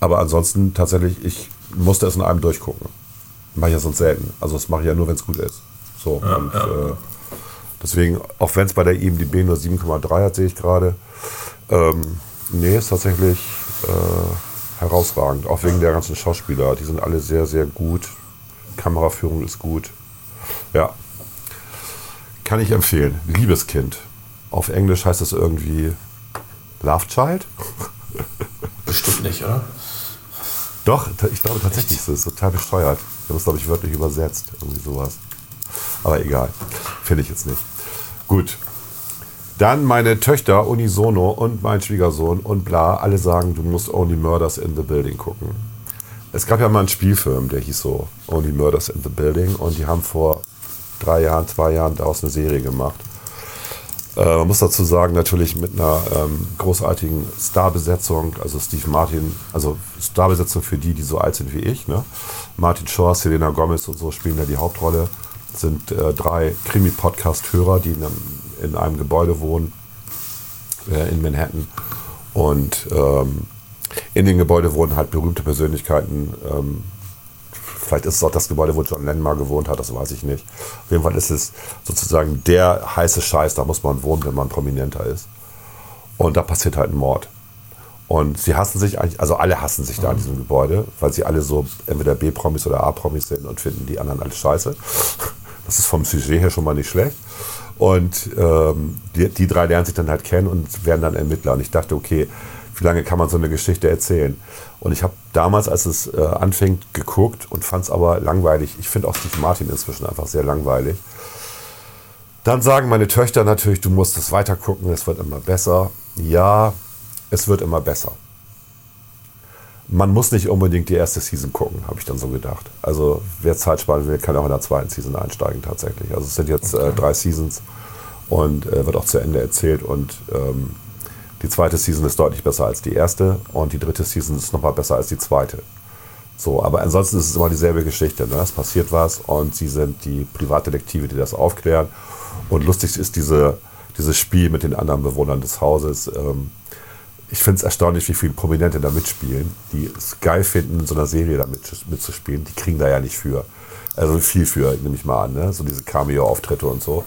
[SPEAKER 3] Aber ansonsten tatsächlich, ich musste es in einem durchgucken. Mache ich ja sonst selten. Also das mache ich ja nur, wenn es gut ist. So, und Äh, deswegen, auch wenn es bei der IMDB nur 7,3 hat, sehe ich gerade, ähm, nee, ist tatsächlich äh, herausragend. Auch wegen der ganzen Schauspieler. Die sind alle sehr, sehr gut. Kameraführung ist gut. Ja. Kann ich empfehlen. Liebeskind. Auf Englisch heißt es irgendwie Love Child? [laughs]
[SPEAKER 2] Bestimmt nicht, oder?
[SPEAKER 3] Doch, ich glaube tatsächlich, es ist total besteuert. Wir haben es, glaube ich, wörtlich übersetzt. Irgendwie sowas. Aber egal. Finde ich jetzt nicht. Gut. Dann meine Töchter unisono und mein Schwiegersohn und bla, alle sagen, du musst Only Murders in the Building gucken. Es gab ja mal einen Spielfilm, der hieß so Only Murders in the Building und die haben vor drei Jahren, zwei Jahren daraus eine Serie gemacht. Äh, man muss dazu sagen, natürlich mit einer ähm, großartigen Starbesetzung, also Steve Martin, also Starbesetzung für die, die so alt sind wie ich. Ne? Martin Shore, Selena Gomez und so spielen da die Hauptrolle. Sind äh, drei Krimi-Podcast-Hörer, die in einem, in einem Gebäude wohnen äh, in Manhattan. Und ähm, in dem Gebäude wohnen halt berühmte Persönlichkeiten. Ähm, Vielleicht ist es auch das Gebäude, wo John Lennon mal gewohnt hat, das weiß ich nicht. Auf jeden Fall ist es sozusagen der heiße Scheiß, da muss man wohnen, wenn man prominenter ist. Und da passiert halt ein Mord. Und sie hassen sich eigentlich, also alle hassen sich da in diesem Gebäude, weil sie alle so entweder B-Promis oder A-Promis sind und finden die anderen alle scheiße. Das ist vom Sujet her schon mal nicht schlecht. Und ähm, die, die drei lernen sich dann halt kennen und werden dann Ermittler. Und ich dachte, okay, wie lange kann man so eine Geschichte erzählen? Und ich habe damals, als es äh, anfängt, geguckt und fand es aber langweilig. Ich finde auch Steve Martin inzwischen einfach sehr langweilig. Dann sagen meine Töchter natürlich, du musst es weiter gucken, es wird immer besser. Ja, es wird immer besser. Man muss nicht unbedingt die erste Season gucken, habe ich dann so gedacht. Also wer Zeit sparen will, kann auch in der zweiten Season einsteigen tatsächlich. Also es sind jetzt äh, drei Seasons und äh, wird auch zu Ende erzählt und ähm, die zweite Season ist deutlich besser als die erste und die dritte Season ist nochmal besser als die zweite. So, aber ansonsten ist es immer dieselbe Geschichte. Ne? Es passiert was und sie sind die Privatdetektive, die das aufklären. Und lustig ist diese, dieses Spiel mit den anderen Bewohnern des Hauses. Ähm, ich finde es erstaunlich, wie viele Prominente da mitspielen, die es geil finden, in so einer Serie da mit, mitzuspielen. Die kriegen da ja nicht für. Also viel für, nehme ich mal an, ne? so diese Cameo-Auftritte und so.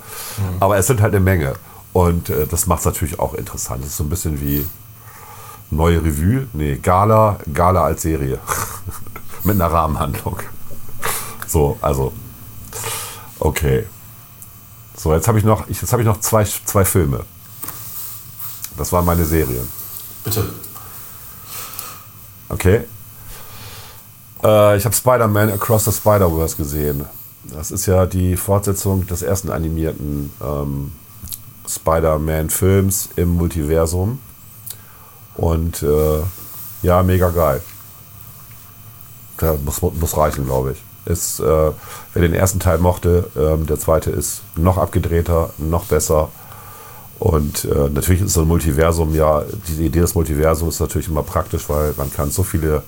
[SPEAKER 3] Aber es sind halt eine Menge. Und äh, das macht es natürlich auch interessant. Es ist so ein bisschen wie neue Revue, nee, Gala, Gala als Serie. [laughs] Mit einer Rahmenhandlung. So, also. Okay. So, jetzt habe ich noch, ich, jetzt habe ich noch zwei, zwei Filme. Das waren meine Serien.
[SPEAKER 2] Bitte.
[SPEAKER 3] Okay. Äh, ich habe Spider-Man Across the Spider-Verse gesehen. Das ist ja die Fortsetzung des ersten animierten ähm, Spider-Man-Films im Multiversum. Und äh, ja, mega geil. Der muss, muss reichen, glaube ich. Ist, äh, wer den ersten Teil mochte, ähm, der zweite ist noch abgedrehter, noch besser. Und äh, natürlich ist so ein Multiversum ja, die Idee des Multiversums ist natürlich immer praktisch, weil man kann so viele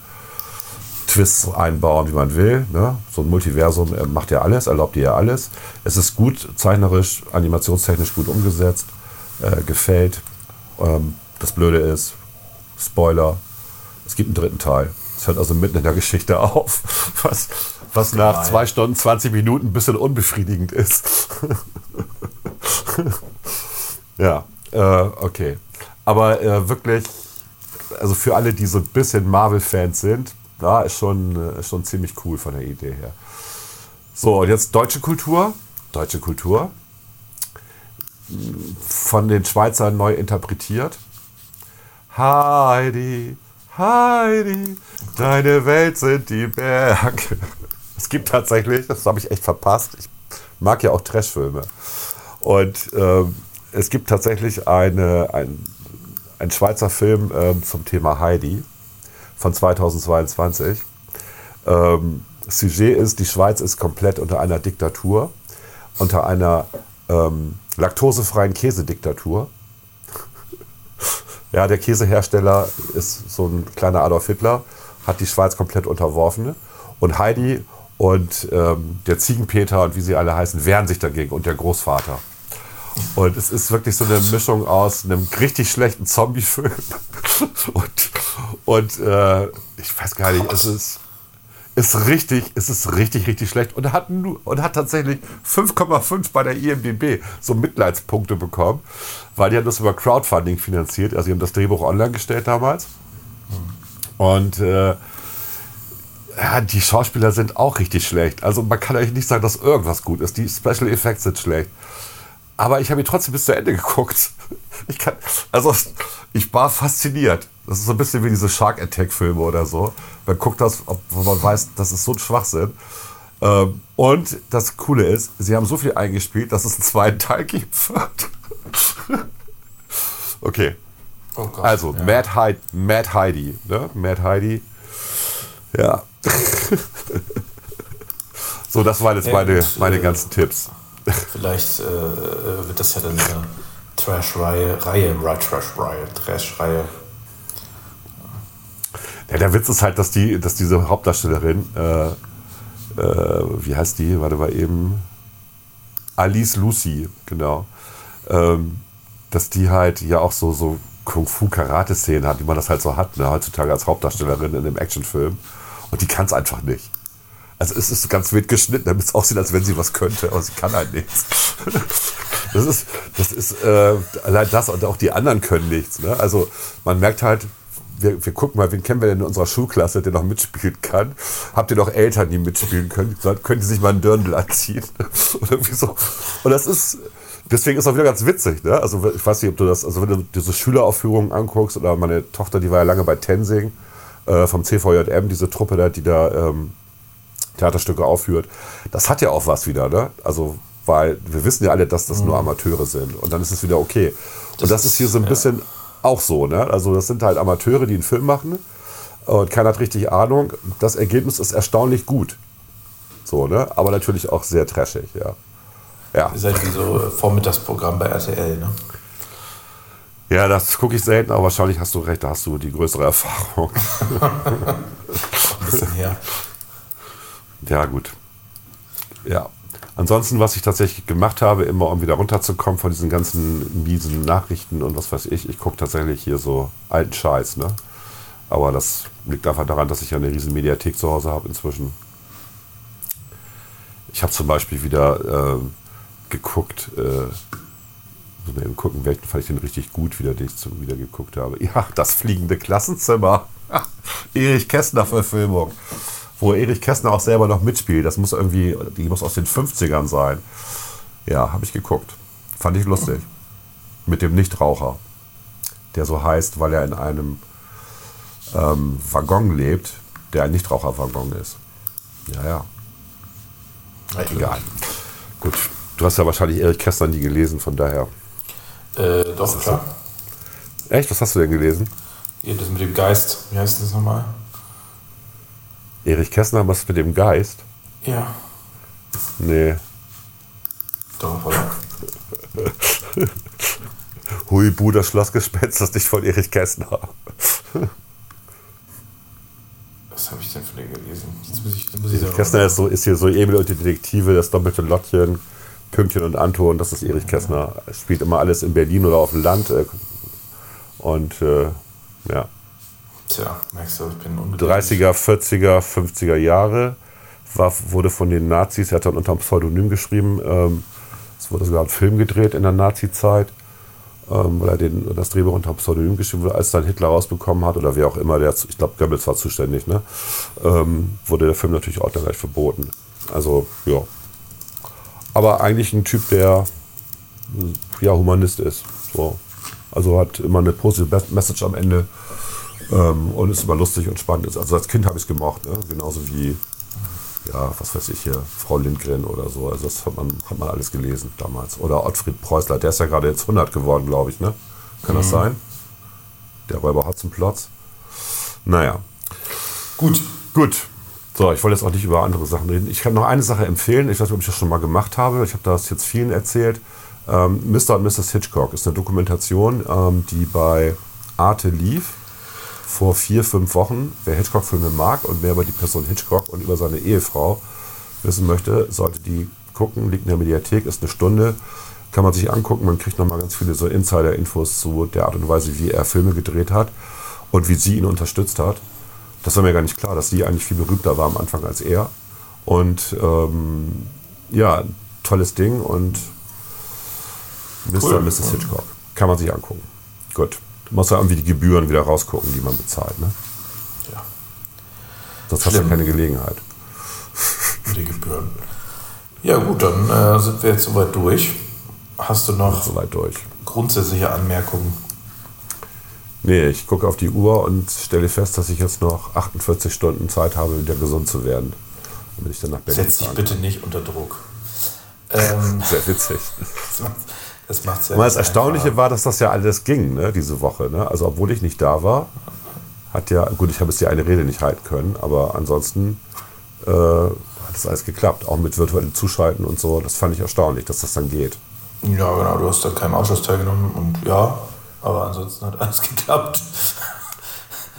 [SPEAKER 3] Twists einbauen, wie man will. Ne? So ein Multiversum macht ja alles, erlaubt dir ja alles. Es ist gut, zeichnerisch, animationstechnisch gut umgesetzt, äh, gefällt. Ähm, das Blöde ist, Spoiler, es gibt einen dritten Teil. Es hört also mitten in der Geschichte auf, [laughs] was, was nach zwei Stunden, 20 Minuten ein bisschen unbefriedigend ist. [laughs] ja, äh, okay. Aber äh, wirklich, also für alle, die so ein bisschen Marvel-Fans sind, ja, ist schon, äh, ist schon ziemlich cool von der Idee her. So, und jetzt deutsche Kultur. Deutsche Kultur. Von den Schweizern neu interpretiert. Heidi, Heidi, deine Welt sind die Berge. [laughs] Es gibt tatsächlich, das habe ich echt verpasst. Ich mag ja auch Trashfilme. Und ähm, es gibt tatsächlich eine, ein, ein Schweizer Film ähm, zum Thema Heidi von 2022. Ähm, Sujet ist, die Schweiz ist komplett unter einer Diktatur, unter einer ähm, laktosefreien Käsediktatur. [laughs] ja, der Käsehersteller ist so ein kleiner Adolf Hitler, hat die Schweiz komplett unterworfen. Und Heidi und ähm, der Ziegenpeter und wie sie alle heißen, wehren sich dagegen und der Großvater. Und es ist wirklich so eine Mischung aus einem richtig schlechten Zombie-Film [laughs] und, und äh, ich weiß gar nicht, es ist, ist richtig, es ist richtig, richtig schlecht und hat, nur, und hat tatsächlich 5,5 bei der IMDb so Mitleidspunkte bekommen, weil die haben das über Crowdfunding finanziert, also sie haben das Drehbuch online gestellt damals. Und äh, ja, die Schauspieler sind auch richtig schlecht. Also man kann eigentlich nicht sagen, dass irgendwas gut ist. Die Special Effects sind schlecht. Aber ich habe ihn trotzdem bis zu Ende [laughs] geguckt. Ich kann, also ich war fasziniert. Das ist so ein bisschen wie diese Shark Attack Filme oder so. Man guckt das, wo man weiß, das ist so ein Schwachsinn. Ähm, und das Coole ist, sie haben so viel eingespielt, dass es einen zweiten Teil gibt. [laughs] okay.
[SPEAKER 2] Oh Gott,
[SPEAKER 3] Also,
[SPEAKER 2] ja.
[SPEAKER 3] Mad, Heidi, Mad Heidi. Ne? Mad Heidi. Ja. [laughs] so, das waren jetzt
[SPEAKER 2] Ja,
[SPEAKER 3] meine,
[SPEAKER 2] gut,
[SPEAKER 3] meine
[SPEAKER 2] äh,
[SPEAKER 3] ganzen Tipps.
[SPEAKER 2] Vielleicht äh, wird das ja dann eine Trash-Reihe, Reihe, Trash-Reihe, Trash-Reihe.
[SPEAKER 3] Ja, der Witz ist halt, dass, die, dass diese Hauptdarstellerin, äh, äh, wie heißt die? Warte mal eben. Alice Lucy, genau. Ähm, dass die halt ja auch so, so Kung-Fu-Karate-Szenen hat, wie man das halt so hat, ne, heutzutage als Hauptdarstellerin in einem Actionfilm. Und die kann es einfach nicht. Also es ist ganz wild geschnitten, damit es aussieht, als wenn sie was könnte, aber sie kann halt nichts. [laughs] Das ist, das ist äh, allein das und auch die anderen können nichts. Ne? Also man merkt halt, wir, wir gucken mal, wen kennen wir denn in unserer Schulklasse, der noch mitspielen kann? Habt ihr noch Eltern, die mitspielen können? Können die sich mal einen Dirndl anziehen? [laughs] Oder so. Und das ist, deswegen ist auch wieder ganz witzig. Ne? Also ich weiß nicht, ob du das, also wenn du diese Schüleraufführungen anguckst, oder meine Tochter, die war ja lange bei Tensing äh, vom CVJM, diese Truppe da, die da ähm, Theaterstücke aufführt, das hat ja auch was wieder, ne? Also, weil wir wissen ja alle, dass das nur Amateure sind. Und dann ist es wieder okay. und das ist hier so ein
[SPEAKER 2] ja.
[SPEAKER 3] Auch so, ne? Also, das sind halt Amateure, die einen Film machen und keiner hat richtig Ahnung. Das Ergebnis ist erstaunlich gut. So, ne? Aber natürlich auch sehr trashig, ja. Ja,
[SPEAKER 2] Ihr seid wie so äh, Vormittagsprogramm bei RTL, ne?
[SPEAKER 3] ja das gucke ich selten, aber wahrscheinlich hast du recht, da hast du die größere Erfahrung. [laughs]
[SPEAKER 2] Ein bisschen her.
[SPEAKER 3] Ja, gut. Ja. Ansonsten, was ich tatsächlich gemacht habe, immer um wieder runterzukommen von diesen ganzen miesen Nachrichten und was weiß ich, ich gucke tatsächlich hier so alten Scheiß, ne? Aber das liegt einfach daran, dass ich ja eine riesen Mediathek zu Hause habe inzwischen. Ich habe zum Beispiel wieder ähm, geguckt, äh, muss mal eben gucken, welchen fand ich den richtig gut, wieder, den ich zu, wieder geguckt habe. [laughs] Ja, das fliegende Klassenzimmer. [laughs] Erich Kästner-Verfilmung. Wo Erich Kästner auch selber noch mitspielt. Das muss irgendwie, die muss aus den 50ern sein. Ja, habe ich geguckt. Fand ich lustig. Mit dem Nichtraucher. Der so heißt, weil er in einem ähm, Waggon lebt, der ein Nichtraucherwaggon ist. Ja, ja. Egal. Gut. Du hast ja wahrscheinlich Erich Kästner nie gelesen, von daher.
[SPEAKER 2] Äh, doch, klar.
[SPEAKER 3] Echt? Was hast du denn gelesen?
[SPEAKER 2] Das mit dem Geist. Wie heißt das nochmal?
[SPEAKER 3] Erich Kästner, was mit dem Geist?
[SPEAKER 2] Ja.
[SPEAKER 3] Nee.
[SPEAKER 2] Doch, oder? [laughs]
[SPEAKER 3] Huibu, das Schlossgespenst, das nicht von Erich Kästner. [laughs]
[SPEAKER 2] Was habe ich denn von dem gelesen? Jetzt muss ich, muss ich selber-
[SPEAKER 3] Kästner ist, so, ist hier so Emil und die Detektive, das doppelte Lottchen, Pünktchen und Anton, das ist Erich Kästner. Er spielt immer alles in Berlin oder auf dem Land. äh, Und äh, ja,
[SPEAKER 2] Tja, merkst du, ich bin ungeduldig.
[SPEAKER 3] 30er, 40er, 50er Jahre. War, wurde von den Nazis, er hat dann unter einem Pseudonym geschrieben. Ähm, es wurde sogar ein Film gedreht in der Nazi-Zeit, ähm, weil er den, das Drehbuch unter einem Pseudonym geschrieben wurde, als dann Hitler rausbekommen hat oder wer auch immer, der, ich glaube, Goebbels war zuständig, ne? ähm, wurde der Film natürlich auch dann gleich verboten. Also, ja. Aber eigentlich ein Typ, der ja Humanist ist. So. Also hat immer eine positive Message am Ende ähm, und ist immer lustig und spannend. Also als Kind habe ich es gemocht, ne? genauso wie, ja, was weiß ich hier, Frau Lindgren oder so. Also das hat man, hat man alles gelesen damals. Oder Ottfried Preußler, der ist ja gerade jetzt 100 geworden, glaube ich, ne? Kann das sein? Der Räuber Hotzenplotz. Naja. Gut. Gut. So, ich wollte jetzt auch nicht über andere Sachen reden. Ich kann noch eine Sache empfehlen. Ich weiß nicht, ob ich das schon mal gemacht habe. Ich habe das jetzt vielen erzählt. Ähm, Mr. und Mrs. Hitchcock ist eine Dokumentation, ähm, die bei Arte lief vor vier, fünf Wochen. Wer Hitchcock-Filme mag und wer über die Person Hitchcock und über seine Ehefrau wissen möchte, sollte die gucken. Liegt in der Mediathek, ist eine Stunde. Kann man sich angucken. Man kriegt nochmal ganz viele so Insider-Infos zu der Art und Weise, wie er Filme gedreht hat und wie sie ihn unterstützt hat. Das war mir gar nicht klar, dass sie eigentlich viel berühmter war am Anfang als er. Und ähm, ja, tolles Ding und Mr.
[SPEAKER 2] Cool.
[SPEAKER 3] und Mrs. Hitchcock. Kann man sich angucken. Gut. Du musst ja irgendwie die Gebühren wieder rausgucken, die man bezahlt. Ne?
[SPEAKER 2] Ja,
[SPEAKER 3] Sonst hast du ja
[SPEAKER 2] Schlimm.
[SPEAKER 3] keine Gelegenheit.
[SPEAKER 2] die Gebühren. Ja, gut, dann äh, sind wir jetzt soweit durch. Hast du noch
[SPEAKER 3] Soweit durch.
[SPEAKER 2] grundsätzliche Anmerkungen?
[SPEAKER 3] Nee, ich gucke auf die Uhr und stelle fest, dass ich jetzt noch 48 Stunden Zeit habe, wieder gesund zu werden. Damit ich dann nach Berlin
[SPEAKER 2] Setz dich bitte nicht unter Druck. Ähm. [laughs]
[SPEAKER 3] Sehr witzig. [laughs]
[SPEAKER 2] das macht
[SPEAKER 3] Aber das Erstaunliche
[SPEAKER 2] einfacher.
[SPEAKER 3] war, dass das ja alles ging, ne, diese Woche. Ne? Also obwohl ich nicht da war, hat ja, gut, ich habe jetzt die eine Rede nicht halten können, aber ansonsten äh, hat das alles geklappt. Auch mit virtuellem Zuschalten und so. Das fand ich erstaunlich, dass das dann geht.
[SPEAKER 2] Ja, genau, du hast da keinem Ausschuss teilgenommen und ja, aber ansonsten hat alles [laughs] geklappt.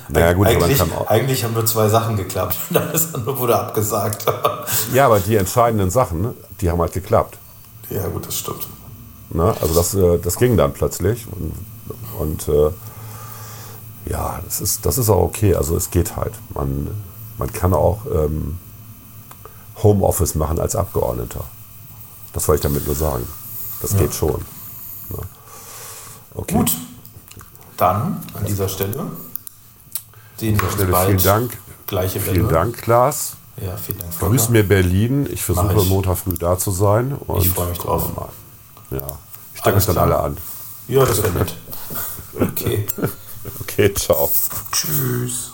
[SPEAKER 3] Naja, gut,
[SPEAKER 2] eigentlich, eigentlich haben nur zwei Sachen geklappt. [laughs] Alles andere wurde abgesagt.
[SPEAKER 3] Ja, aber die entscheidenden Sachen, die haben halt geklappt.
[SPEAKER 2] ja, gut, das stimmt.
[SPEAKER 3] Ne? Also das, äh, das ging dann plötzlich. Und, und äh, ja, das ist, das ist auch okay. Also es geht halt. Man, man kann auch ähm, Homeoffice machen als Abgeordneter. Das wollte ich damit nur sagen. Das geht schon. Ne? Okay.
[SPEAKER 2] Gut, dann an dieser Stelle sehen wir uns
[SPEAKER 3] Stelle
[SPEAKER 2] bald.
[SPEAKER 3] vielen Dank.
[SPEAKER 2] Gleiche Welle.
[SPEAKER 3] Vielen Dank, Klaas.
[SPEAKER 2] Ja, vielen Dank.
[SPEAKER 3] Grüß mir Berlin. Ich versuche. Montag früh da zu sein. Und
[SPEAKER 2] Ich freu mich drauf.
[SPEAKER 3] Mal. Ja. Ich stecke
[SPEAKER 2] Alles
[SPEAKER 3] euch dann alle an.
[SPEAKER 2] Ja, das wäre nett. [laughs] Okay.
[SPEAKER 3] Okay, ciao.
[SPEAKER 2] Tschüss.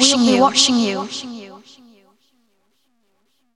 [SPEAKER 5] Watching you. Watching you.